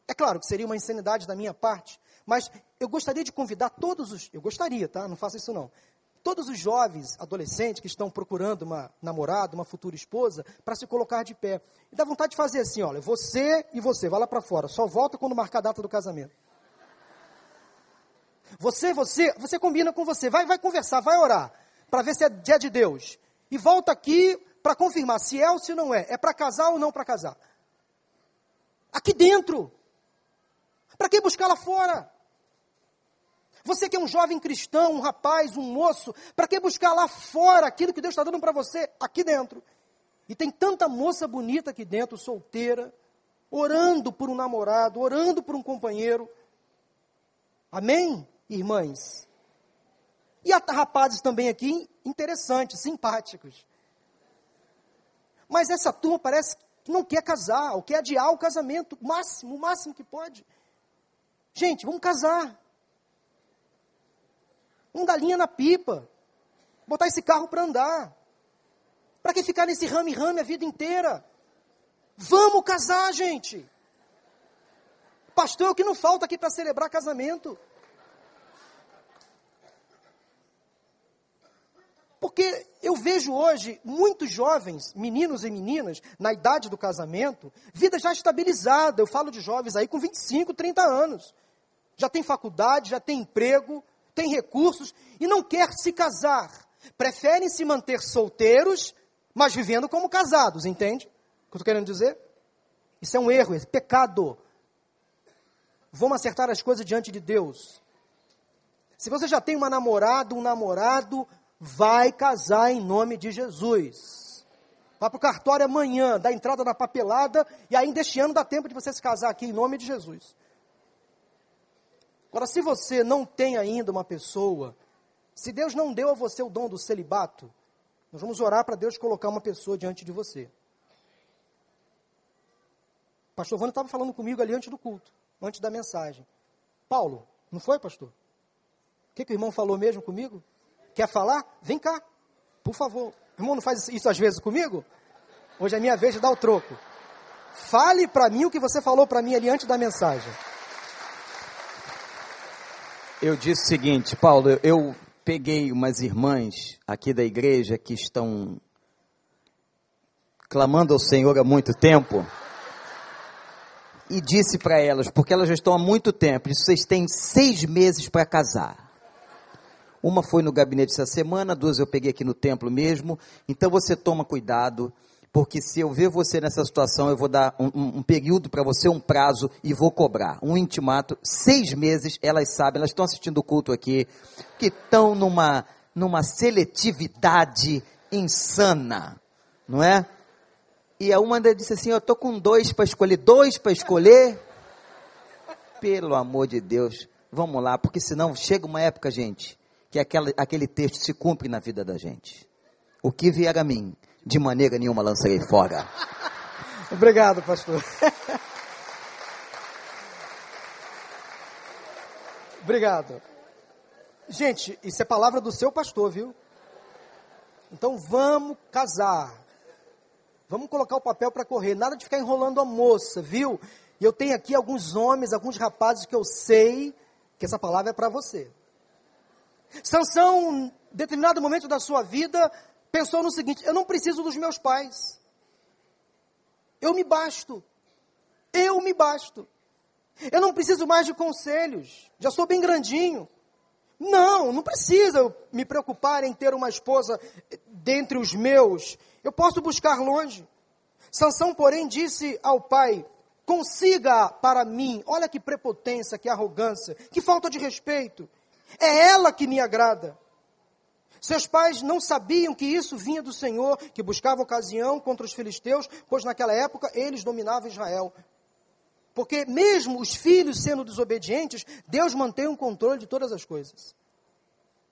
É claro que seria uma insanidade da minha parte, mas eu gostaria de convidar todos os. Eu gostaria, tá? Não faça isso não todos os jovens, adolescentes que estão procurando uma namorada, uma futura esposa, para se colocar de pé. E dá vontade de fazer assim, olha, você e você, vai lá para fora, só volta quando marcar a data do casamento. Você, você, você combina com você, vai, vai conversar, vai orar, para ver se é dia de Deus. E volta aqui para confirmar se é ou se não é. É para casar ou não para casar. Aqui dentro. Para que buscar lá fora? Você que é um jovem cristão, um rapaz, um moço, para que buscar lá fora aquilo que Deus está dando para você aqui dentro? E tem tanta moça bonita aqui dentro, solteira, orando por um namorado, orando por um companheiro. Amém, irmãs? E há rapazes também aqui interessantes, simpáticos. Mas essa turma parece que não quer casar, ou quer adiar o casamento, o máximo, o máximo que pode. Gente, vamos casar. Vamos dar linha na pipa. Botar esse carro para andar. Para que ficar nesse rame-rame a vida inteira? Vamos casar, gente. Pastor, o que não falta aqui para celebrar casamento? Porque eu vejo hoje muitos jovens, meninos e meninas, na idade do casamento, vida já estabilizada. Eu falo de jovens aí com 25, 30 anos. Já tem faculdade, já tem emprego, tem recursos e não quer se casar. Preferem se manter solteiros, mas vivendo como casados, entende? O que eu estou querendo dizer? Isso é um erro, é pecado. Vamos acertar as coisas diante de Deus. Se você já tem uma namorada, um namorado, vai casar em nome de Jesus. Vá para o cartório amanhã, dá entrada na papelada, e ainda este ano dá tempo de você se casar aqui em nome de Jesus. Agora, se você não tem ainda uma pessoa, se Deus não deu a você o dom do celibato, nós vamos orar para Deus colocar uma pessoa diante de você. O pastor Vânia estava falando comigo ali antes do culto, antes da mensagem. Paulo, não foi, pastor? O que, que o irmão falou mesmo comigo? Quer falar? Vem cá, por favor. Irmão não faz isso às vezes comigo? Hoje é minha vez de dar o troco. Fale para mim o que você falou para mim ali antes da mensagem. Eu disse o seguinte, Paulo, eu peguei umas irmãs aqui da igreja que estão clamando ao Senhor há muito tempo e disse para elas, porque elas já estão há muito tempo, vocês têm seis meses para casar. Uma foi no gabinete essa semana, duas eu peguei aqui no templo mesmo. Então você toma cuidado porque se eu ver você nessa situação, eu vou dar um, um, um período para você, um prazo, e vou cobrar. Um intimato, seis meses, elas sabem, elas estão assistindo o culto aqui, que estão numa, numa seletividade insana, não é? E a uma disse assim, eu estou com dois para escolher, dois para escolher? Pelo amor de Deus, vamos lá, porque senão chega uma época, gente, que aquela, aquele texto se cumpre na vida da gente. O que vier a mim, de maneira nenhuma lançarei fora. [LAUGHS] Obrigado, pastor. Obrigado. Gente, isso é palavra do seu pastor, viu? Então vamos casar. Vamos colocar o papel para correr. Nada de ficar enrolando a moça, viu? E eu tenho aqui alguns homens, alguns rapazes que eu sei que essa palavra é para você. Sansão, em determinado momento da sua vida, pensou no seguinte: eu não preciso dos meus pais. Eu me basto. Eu me basto. Eu não preciso mais de conselhos. Já sou bem grandinho. Não, não precisa me preocupar em ter uma esposa dentre os meus. Eu posso buscar longe. Sansão, porém, disse ao pai: Consiga para mim. Olha que prepotência, que arrogância, que falta de respeito. É ela que me agrada. Seus pais não sabiam que isso vinha do Senhor, que buscava ocasião contra os filisteus, pois naquela época eles dominavam Israel. Porque mesmo os filhos sendo desobedientes, Deus mantém o controle de todas as coisas.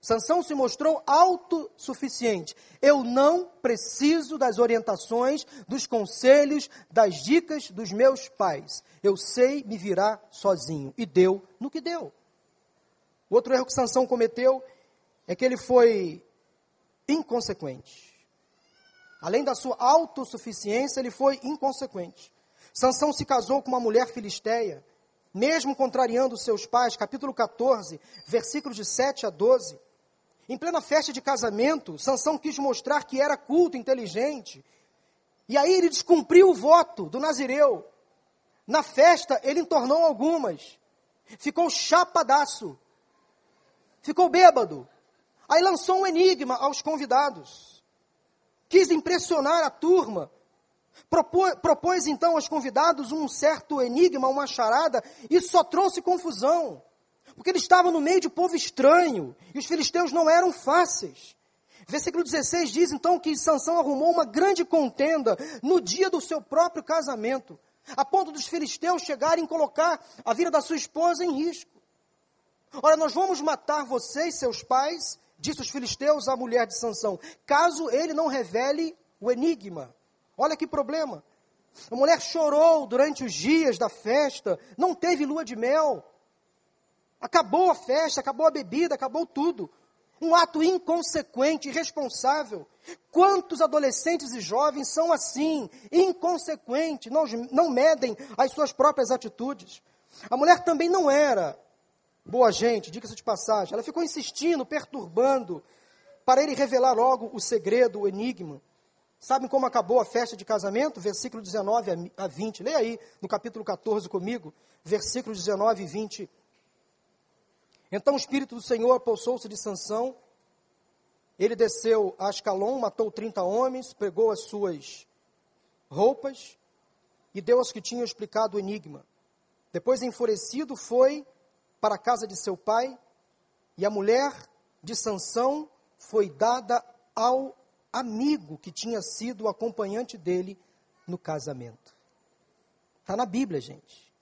Sansão se mostrou autossuficiente. Eu não preciso das orientações, dos conselhos, das dicas dos meus pais. Eu sei me virar sozinho. E deu no que deu. O outro erro que Sansão cometeu é que ele foi inconsequente. Além da sua autossuficiência, ele foi inconsequente. Sansão se casou com uma mulher filisteia, mesmo contrariando seus pais, capítulo 14, versículos de 7 a 12. Em plena festa de casamento, Sansão quis mostrar que era culto, inteligente. E aí ele descumpriu o voto do Nazireu. Na festa, ele entornou algumas. Ficou chapadaço. Ficou bêbado. Aí lançou um enigma aos convidados. Quis impressionar a turma. Propôs, propôs então aos convidados um certo enigma, uma charada, e só trouxe confusão. Porque ele estava no meio de povo estranho, e os filisteus não eram fáceis. Versículo 16 diz então que Sansão arrumou uma grande contenda no dia do seu próprio casamento, a ponto dos filisteus chegarem a colocar a vida da sua esposa em risco. Ora, nós vamos matar vocês, seus pais, disse os filisteus à mulher de Sansão, caso ele não revele o enigma. Olha que problema. A mulher chorou durante os dias da festa, não teve lua de mel. Acabou a festa, acabou a bebida, acabou tudo. Um ato inconsequente, irresponsável. Quantos adolescentes e jovens são assim, inconsequentes, não, não medem as suas próprias atitudes? A mulher também não era boa gente, diga-se de passagem. Ela ficou insistindo, perturbando, para ele revelar logo o segredo, o enigma. Sabem como acabou a festa de casamento? Versículo 19 a 20. Leia aí no capítulo 14 comigo, versículos 19 e 20. Então o Espírito do Senhor apossou-se de Sansão. Ele desceu a Ascalon, matou 30 homens, pegou as suas roupas e deu aos que tinham explicado o enigma. Depois, enfurecido, foi para a casa de seu pai, e a mulher de Sansão foi dada ao amigo que tinha sido o acompanhante dele no casamento. Está na Bíblia, gente.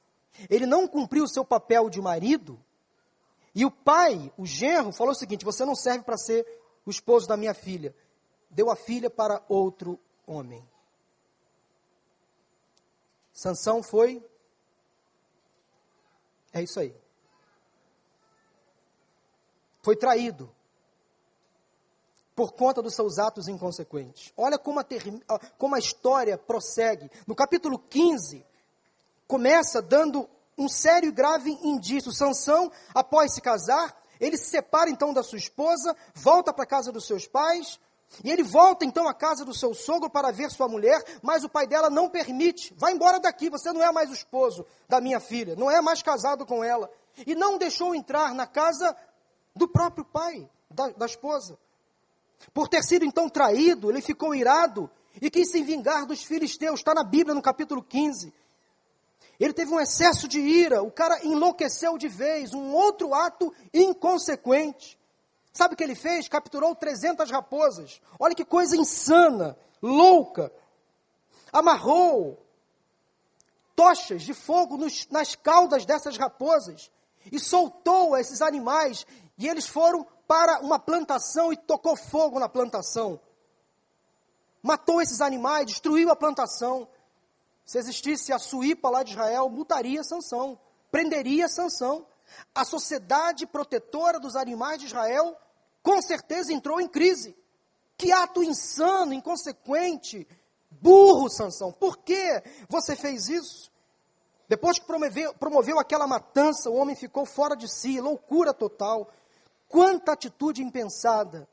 Ele não cumpriu o seu papel de marido, e o pai, o genro, falou o seguinte: Você não serve para ser o esposo da minha filha. Deu a filha para outro homem. Sansão foi. É isso aí foi traído por conta dos seus atos inconsequentes. Olha como a, como a história prossegue. No capítulo 15, começa dando um sério e grave indício. Sansão, após se casar, ele se separa então da sua esposa, volta para a casa dos seus pais, e ele volta então à casa do seu sogro para ver sua mulher, mas o pai dela não permite. Vai embora daqui, você não é mais o esposo da minha filha, não é mais casado com ela. E não deixou entrar na casa do próprio pai, da, da esposa. Por ter sido então traído, ele ficou irado e quis se vingar dos filisteus. Está na Bíblia, no capítulo 15. Ele teve um excesso de ira, o cara enlouqueceu de vez, um outro ato inconsequente. Sabe o que ele fez? Capturou 300 raposas. Olha que coisa insana, louca. Amarrou tochas de fogo nos, nas caudas dessas raposas e soltou esses animais e eles foram para uma plantação e tocou fogo na plantação. Matou esses animais, destruiu a plantação. Se existisse a Suípa lá de Israel, multaria Sansão, prenderia Sansão. A sociedade protetora dos animais de Israel com certeza entrou em crise. Que ato insano, inconsequente, burro, Sansão. Por que você fez isso? Depois que promoveu, promoveu aquela matança, o homem ficou fora de si, loucura total. Quanta atitude impensada,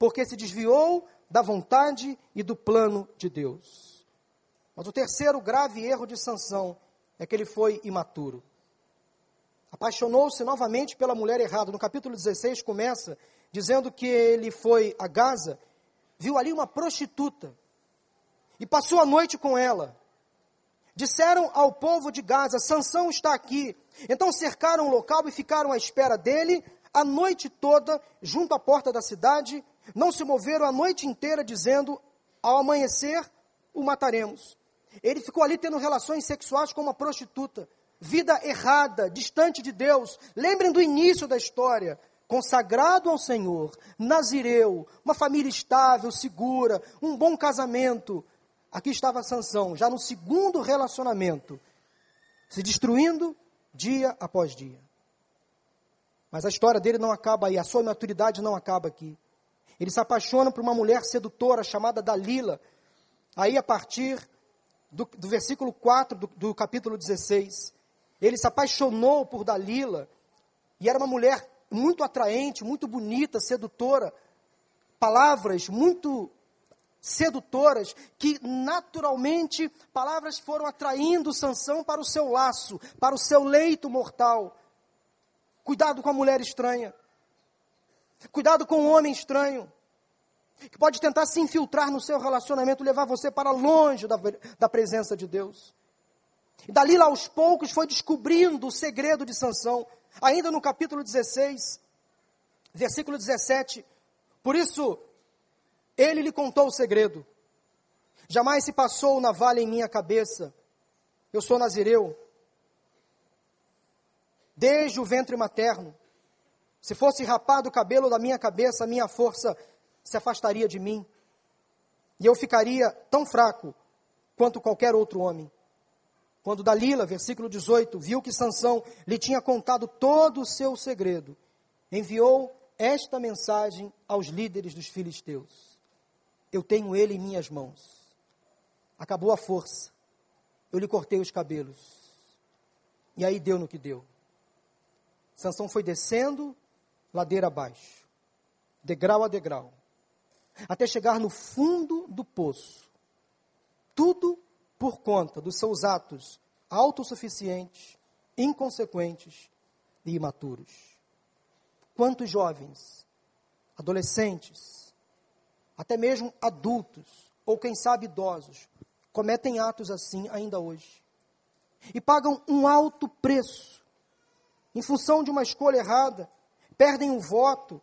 porque se desviou da vontade e do plano de Deus. Mas o terceiro grave erro de Sansão é que ele foi imaturo. Apaixonou-se novamente pela mulher errada. No capítulo 16 começa dizendo que ele foi a Gaza, viu ali uma prostituta. e passou a noite com ela. Disseram ao povo de Gaza: Sansão está aqui. Então cercaram o local e ficaram à espera dele a noite toda, junto à porta da cidade. Não se moveram a noite inteira, dizendo: Ao amanhecer o mataremos. Ele ficou ali tendo relações sexuais com uma prostituta. Vida errada, distante de Deus. Lembrem do início da história. Consagrado ao Senhor, nazireu, uma família estável, segura, um bom casamento. Aqui estava Sansão, já no segundo relacionamento, se destruindo dia após dia. Mas a história dele não acaba aí, a sua maturidade não acaba aqui. Ele se apaixona por uma mulher sedutora chamada Dalila. Aí, a partir do, do versículo 4 do, do capítulo 16, ele se apaixonou por Dalila, e era uma mulher muito atraente, muito bonita, sedutora. Palavras muito sedutoras que naturalmente palavras foram atraindo Sansão para o seu laço, para o seu leito mortal. Cuidado com a mulher estranha. Cuidado com o homem estranho. Que pode tentar se infiltrar no seu relacionamento, levar você para longe da, da presença de Deus. E dali lá aos poucos foi descobrindo o segredo de Sansão. Ainda no capítulo 16, versículo 17. Por isso, ele lhe contou o segredo. Jamais se passou navalha em minha cabeça. Eu sou nazireu. Desde o ventre materno. Se fosse rapado o cabelo da minha cabeça, a minha força se afastaria de mim. E eu ficaria tão fraco quanto qualquer outro homem. Quando Dalila, versículo 18, viu que Sansão lhe tinha contado todo o seu segredo, enviou esta mensagem aos líderes dos filisteus eu tenho ele em minhas mãos. Acabou a força. Eu lhe cortei os cabelos. E aí deu no que deu. Sansão foi descendo ladeira abaixo, degrau a degrau, até chegar no fundo do poço. Tudo por conta dos seus atos autossuficientes, inconsequentes e imaturos. Quantos jovens, adolescentes, até mesmo adultos, ou quem sabe idosos, cometem atos assim ainda hoje. E pagam um alto preço, em função de uma escolha errada, perdem o voto,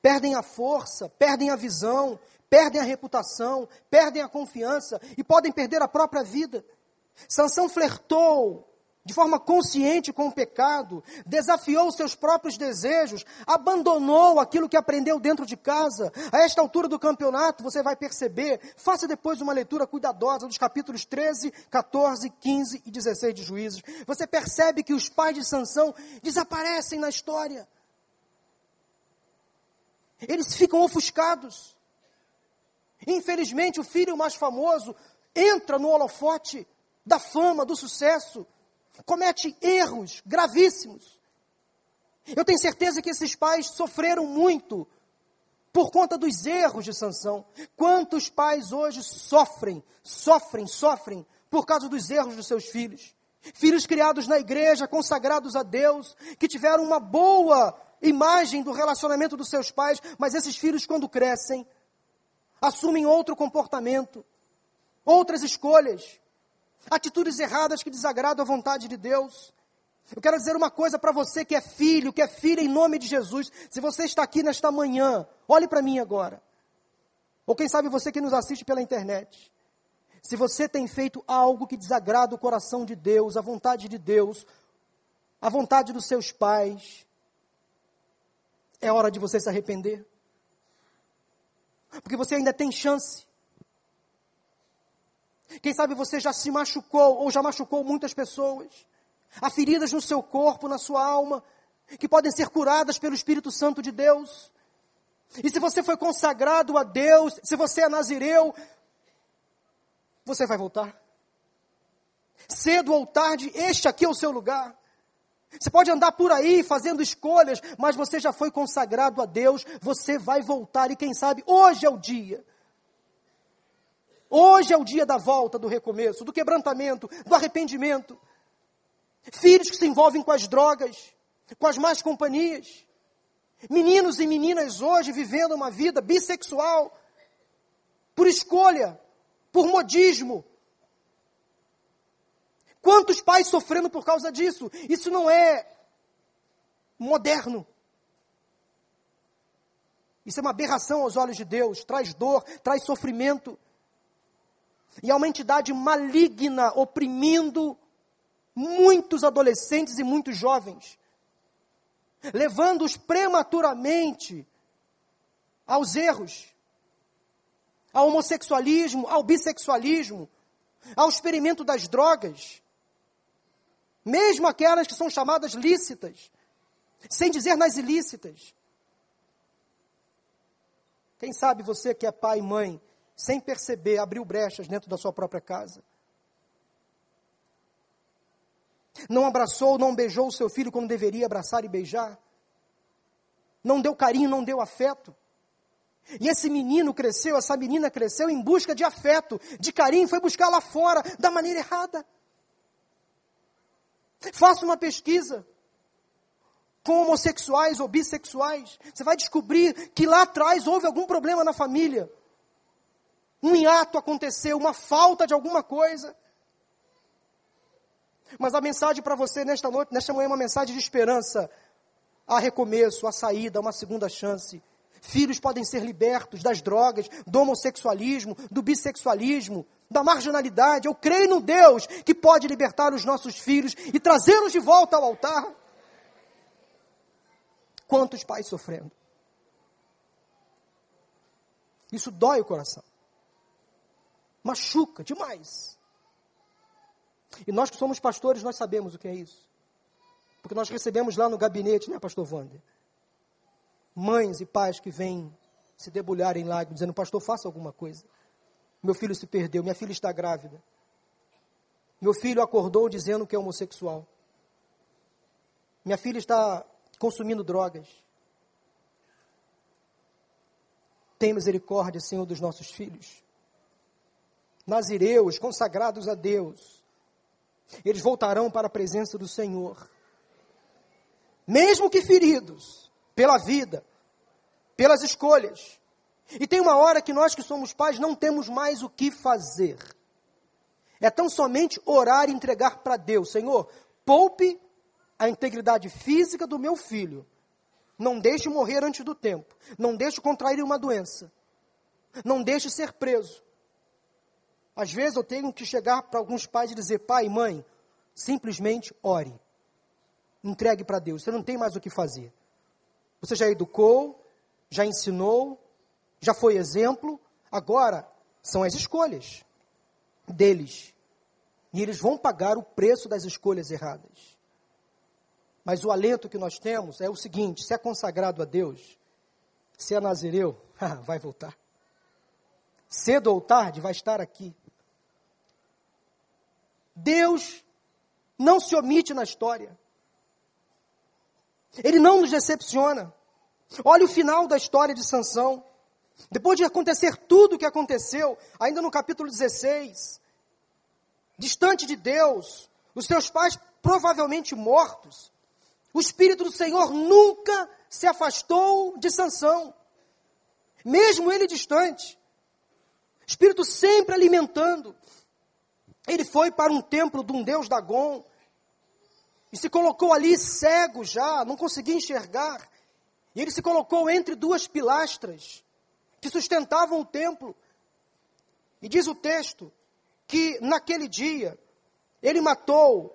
perdem a força, perdem a visão, perdem a reputação, perdem a confiança e podem perder a própria vida. Sansão flertou de forma consciente com o pecado, desafiou seus próprios desejos, abandonou aquilo que aprendeu dentro de casa. A esta altura do campeonato, você vai perceber, faça depois uma leitura cuidadosa dos capítulos 13, 14, 15 e 16 de Juízes. Você percebe que os pais de Sansão desaparecem na história. Eles ficam ofuscados. Infelizmente, o filho mais famoso entra no holofote da fama, do sucesso comete erros gravíssimos. Eu tenho certeza que esses pais sofreram muito por conta dos erros de Sansão. Quantos pais hoje sofrem, sofrem, sofrem por causa dos erros dos seus filhos? Filhos criados na igreja, consagrados a Deus, que tiveram uma boa imagem do relacionamento dos seus pais, mas esses filhos, quando crescem, assumem outro comportamento, outras escolhas, atitudes erradas que desagradam a vontade de Deus. Eu quero dizer uma coisa para você que é filho, que é filha em nome de Jesus. Se você está aqui nesta manhã, olhe para mim agora. Ou quem sabe você que nos assiste pela internet. Se você tem feito algo que desagrada o coração de Deus, a vontade de Deus, a vontade dos seus pais, é hora de você se arrepender. Porque você ainda tem chance. Quem sabe você já se machucou ou já machucou muitas pessoas. Há feridas no seu corpo, na sua alma, que podem ser curadas pelo Espírito Santo de Deus. E se você foi consagrado a Deus, se você é nazireu, você vai voltar. Cedo ou tarde, este aqui é o seu lugar. Você pode andar por aí fazendo escolhas, mas você já foi consagrado a Deus, você vai voltar e quem sabe hoje é o dia Hoje é o dia da volta, do recomeço, do quebrantamento, do arrependimento. Filhos que se envolvem com as drogas, com as más companhias. Meninos e meninas hoje vivendo uma vida bissexual, por escolha, por modismo. Quantos pais sofrendo por causa disso? Isso não é moderno. Isso é uma aberração aos olhos de Deus, traz dor, traz sofrimento. E é uma entidade maligna oprimindo muitos adolescentes e muitos jovens, levando-os prematuramente aos erros, ao homossexualismo, ao bissexualismo, ao experimento das drogas, mesmo aquelas que são chamadas lícitas, sem dizer nas ilícitas. Quem sabe você que é pai e mãe, sem perceber, abriu brechas dentro da sua própria casa. Não abraçou, não beijou o seu filho como deveria abraçar e beijar. Não deu carinho, não deu afeto. E esse menino cresceu, essa menina cresceu em busca de afeto, de carinho, foi buscar lá fora da maneira errada. Faça uma pesquisa com homossexuais ou bissexuais. Você vai descobrir que lá atrás houve algum problema na família. Um hiato aconteceu, uma falta de alguma coisa. Mas a mensagem para você nesta noite, nesta manhã, é uma mensagem de esperança. Há recomeço, há saída, uma segunda chance. Filhos podem ser libertos das drogas, do homossexualismo, do bissexualismo, da marginalidade. Eu creio no Deus que pode libertar os nossos filhos e trazê-los de volta ao altar. Quantos pais sofrendo? Isso dói o coração. Machuca demais. E nós que somos pastores, nós sabemos o que é isso. Porque nós recebemos lá no gabinete, né, pastor Wander? Mães e pais que vêm se debulhar em lágrimas, dizendo, pastor, faça alguma coisa. Meu filho se perdeu, minha filha está grávida. Meu filho acordou dizendo que é homossexual. Minha filha está consumindo drogas. Tem misericórdia, Senhor, dos nossos filhos. Nazireus, consagrados a Deus, eles voltarão para a presença do Senhor. Mesmo que feridos pela vida, pelas escolhas. E tem uma hora que nós que somos pais não temos mais o que fazer. É tão somente orar e entregar para Deus: Senhor, poupe a integridade física do meu filho. Não deixe morrer antes do tempo. Não deixe contrair uma doença. Não deixe ser preso. Às vezes eu tenho que chegar para alguns pais e dizer: pai mãe, simplesmente ore. Entregue para Deus. Você não tem mais o que fazer. Você já educou, já ensinou, já foi exemplo. Agora são as escolhas deles. E eles vão pagar o preço das escolhas erradas. Mas o alento que nós temos é o seguinte: se é consagrado a Deus, se é nazireu, [LAUGHS] vai voltar. Cedo ou tarde vai estar aqui. Deus não se omite na história. Ele não nos decepciona. Olha o final da história de Sansão. Depois de acontecer tudo o que aconteceu, ainda no capítulo 16, distante de Deus, os seus pais provavelmente mortos, o espírito do Senhor nunca se afastou de Sansão, mesmo ele distante. Espírito sempre alimentando, ele foi para um templo de um deus Dagon e se colocou ali cego já, não conseguia enxergar. E ele se colocou entre duas pilastras que sustentavam o templo. E diz o texto que naquele dia ele matou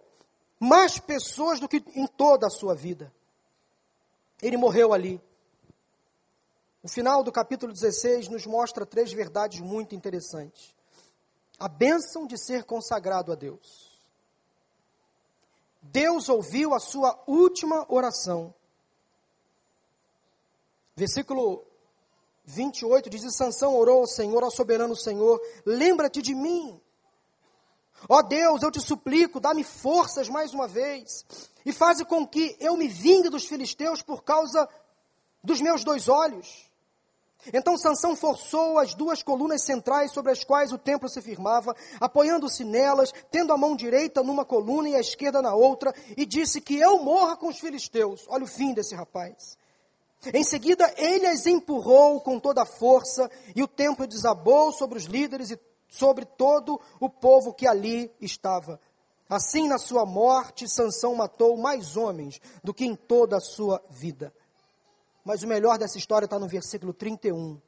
mais pessoas do que em toda a sua vida. Ele morreu ali. O final do capítulo 16 nos mostra três verdades muito interessantes a bênção de ser consagrado a Deus. Deus ouviu a sua última oração. Versículo 28 diz: e Sansão orou ao Senhor, ao soberano Senhor, lembra-te de mim. Ó Deus, eu te suplico, dá-me forças mais uma vez, e faze com que eu me vingue dos filisteus por causa dos meus dois olhos. Então Sansão forçou as duas colunas centrais sobre as quais o templo se firmava, apoiando-se nelas, tendo a mão direita numa coluna e a esquerda na outra, e disse que eu morra com os filisteus. Olha o fim desse rapaz. Em seguida, ele as empurrou com toda a força, e o templo desabou sobre os líderes e sobre todo o povo que ali estava. Assim, na sua morte, Sansão matou mais homens do que em toda a sua vida. Mas o melhor dessa história está no versículo 31.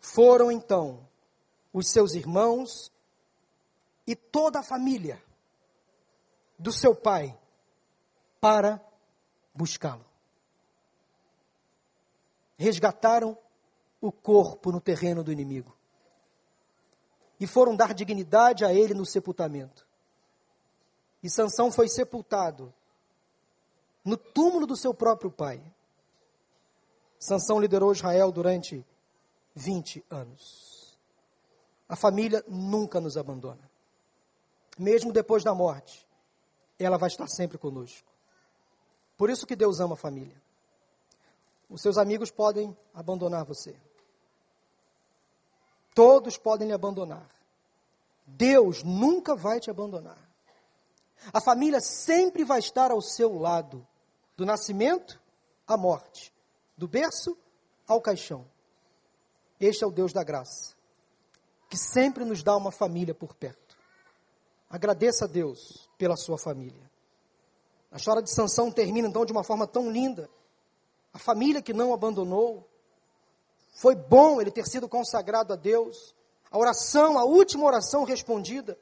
Foram então os seus irmãos e toda a família do seu pai para buscá-lo. Resgataram o corpo no terreno do inimigo e foram dar dignidade a ele no sepultamento. E Sansão foi sepultado no túmulo do seu próprio pai. Sansão liderou Israel durante 20 anos. A família nunca nos abandona. Mesmo depois da morte, ela vai estar sempre conosco. Por isso que Deus ama a família. Os seus amigos podem abandonar você. Todos podem lhe abandonar. Deus nunca vai te abandonar. A família sempre vai estar ao seu lado, do nascimento à morte, do berço ao caixão. Este é o Deus da graça, que sempre nos dá uma família por perto. Agradeça a Deus pela sua família. A história de Sansão termina então de uma forma tão linda. A família que não abandonou. Foi bom ele ter sido consagrado a Deus. A oração, a última oração respondida.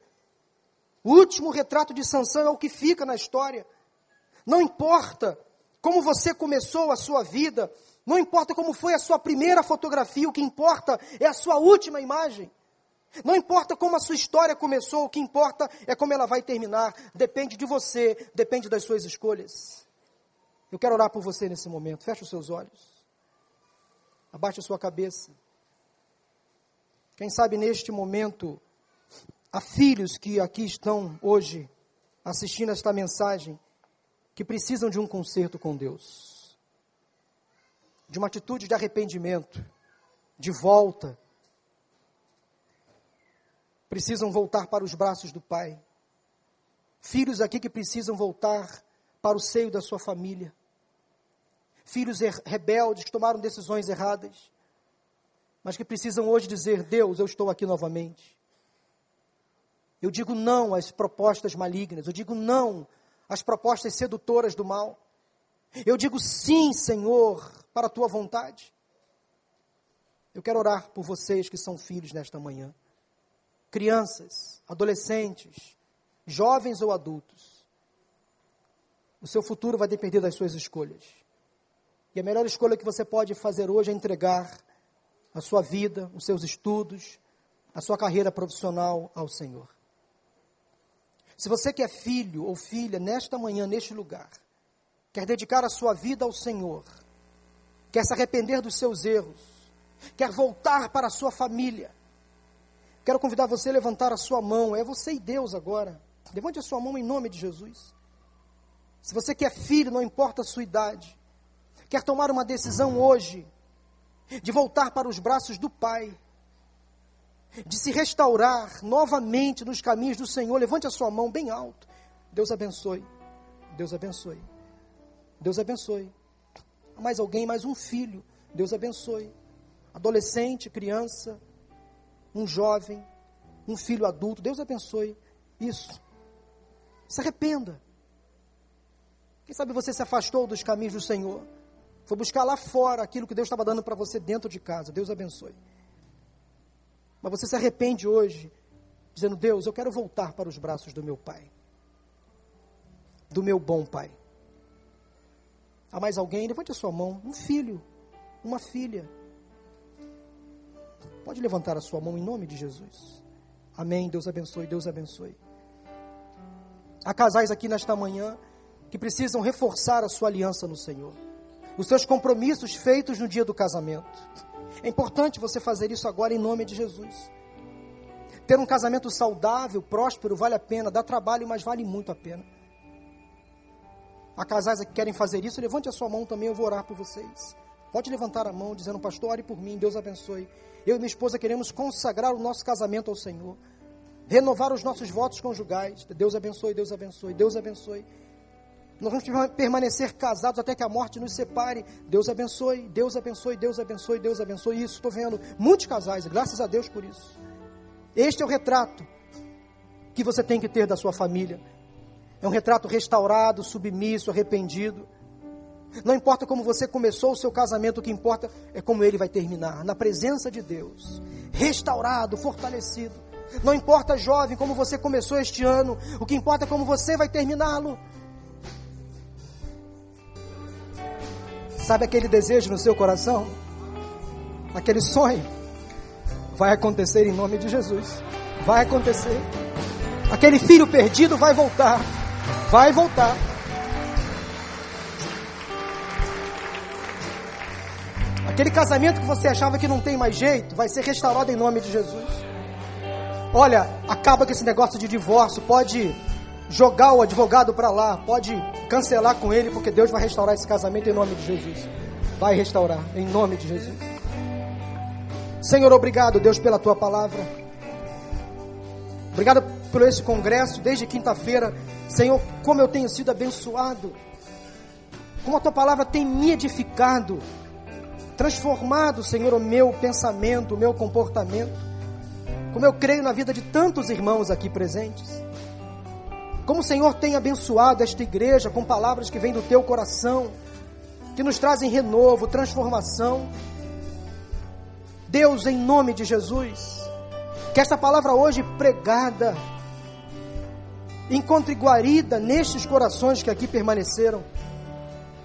O último retrato de Sansão é o que fica na história. Não importa como você começou a sua vida, não importa como foi a sua primeira fotografia, o que importa é a sua última imagem. Não importa como a sua história começou, o que importa é como ela vai terminar. Depende de você, depende das suas escolhas. Eu quero orar por você nesse momento. Feche os seus olhos. Abaixe a sua cabeça. Quem sabe neste momento há filhos que aqui estão hoje assistindo esta mensagem que precisam de um conserto com Deus, de uma atitude de arrependimento, de volta. Precisam voltar para os braços do Pai. Filhos aqui que precisam voltar para o seio da sua família. Filhos er rebeldes que tomaram decisões erradas, mas que precisam hoje dizer: Deus, eu estou aqui novamente. Eu digo não às propostas malignas, eu digo não às propostas sedutoras do mal. Eu digo sim, Senhor, para a tua vontade. Eu quero orar por vocês que são filhos nesta manhã. Crianças, adolescentes, jovens ou adultos. O seu futuro vai depender das suas escolhas. E a melhor escolha que você pode fazer hoje é entregar a sua vida, os seus estudos, a sua carreira profissional ao Senhor. Se você que é filho ou filha nesta manhã, neste lugar, quer dedicar a sua vida ao Senhor, quer se arrepender dos seus erros, quer voltar para a sua família, quero convidar você a levantar a sua mão. É você e Deus agora. Levante a sua mão em nome de Jesus. Se você que é filho, não importa a sua idade, quer tomar uma decisão hoje de voltar para os braços do Pai, de se restaurar novamente nos caminhos do Senhor. Levante a sua mão bem alto. Deus abençoe. Deus abençoe. Deus abençoe. Mais alguém, mais um filho. Deus abençoe. Adolescente, criança, um jovem, um filho adulto. Deus abençoe. Isso. Se arrependa. Quem sabe você se afastou dos caminhos do Senhor. Foi buscar lá fora aquilo que Deus estava dando para você dentro de casa. Deus abençoe. Mas você se arrepende hoje, dizendo: Deus, eu quero voltar para os braços do meu Pai, do meu bom Pai. Há mais alguém? Levante a sua mão. Um filho, uma filha. Pode levantar a sua mão em nome de Jesus. Amém. Deus abençoe, Deus abençoe. Há casais aqui nesta manhã que precisam reforçar a sua aliança no Senhor. Os seus compromissos feitos no dia do casamento. É importante você fazer isso agora em nome de Jesus. Ter um casamento saudável, próspero, vale a pena, dá trabalho, mas vale muito a pena. Há casais que querem fazer isso, levante a sua mão também, eu vou orar por vocês. Pode levantar a mão, dizendo, pastor, ore por mim, Deus abençoe. Eu e minha esposa queremos consagrar o nosso casamento ao Senhor. Renovar os nossos votos conjugais. Deus abençoe, Deus abençoe, Deus abençoe. Nós vamos permanecer casados até que a morte nos separe. Deus abençoe, Deus abençoe, Deus abençoe, Deus abençoe. Isso, estou vendo muitos casais, graças a Deus por isso. Este é o retrato que você tem que ter da sua família. É um retrato restaurado, submisso, arrependido. Não importa como você começou o seu casamento, o que importa é como ele vai terminar na presença de Deus, restaurado, fortalecido. Não importa, jovem, como você começou este ano, o que importa é como você vai terminá-lo. Sabe aquele desejo no seu coração? Aquele sonho? Vai acontecer em nome de Jesus. Vai acontecer. Aquele filho perdido vai voltar. Vai voltar. Aquele casamento que você achava que não tem mais jeito, vai ser restaurado em nome de Jesus. Olha, acaba com esse negócio de divórcio. Pode jogar o advogado para lá, pode cancelar com ele, porque Deus vai restaurar esse casamento em nome de Jesus. Vai restaurar em nome de Jesus. Senhor, obrigado, Deus, pela tua palavra. Obrigado por esse congresso desde quinta-feira. Senhor, como eu tenho sido abençoado. Como a tua palavra tem me edificado, transformado, Senhor, o meu pensamento, o meu comportamento. Como eu creio na vida de tantos irmãos aqui presentes. Como o Senhor tem abençoado esta igreja com palavras que vêm do teu coração, que nos trazem renovo, transformação. Deus, em nome de Jesus, que esta palavra hoje pregada encontre guarida nestes corações que aqui permaneceram.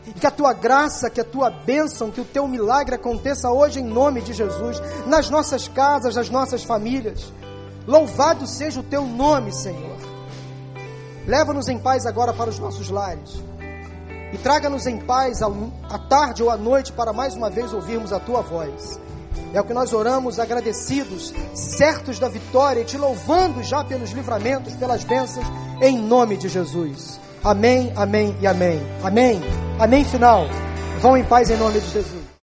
E que a tua graça, que a tua bênção, que o teu milagre aconteça hoje em nome de Jesus, nas nossas casas, nas nossas famílias. Louvado seja o teu nome, Senhor. Leva-nos em paz agora para os nossos lares. E traga-nos em paz à tarde ou à noite para mais uma vez ouvirmos a tua voz. É o que nós oramos agradecidos, certos da vitória e te louvando já pelos livramentos, pelas bênçãos, em nome de Jesus. Amém, amém e amém. Amém. Amém final. Vão em paz em nome de Jesus.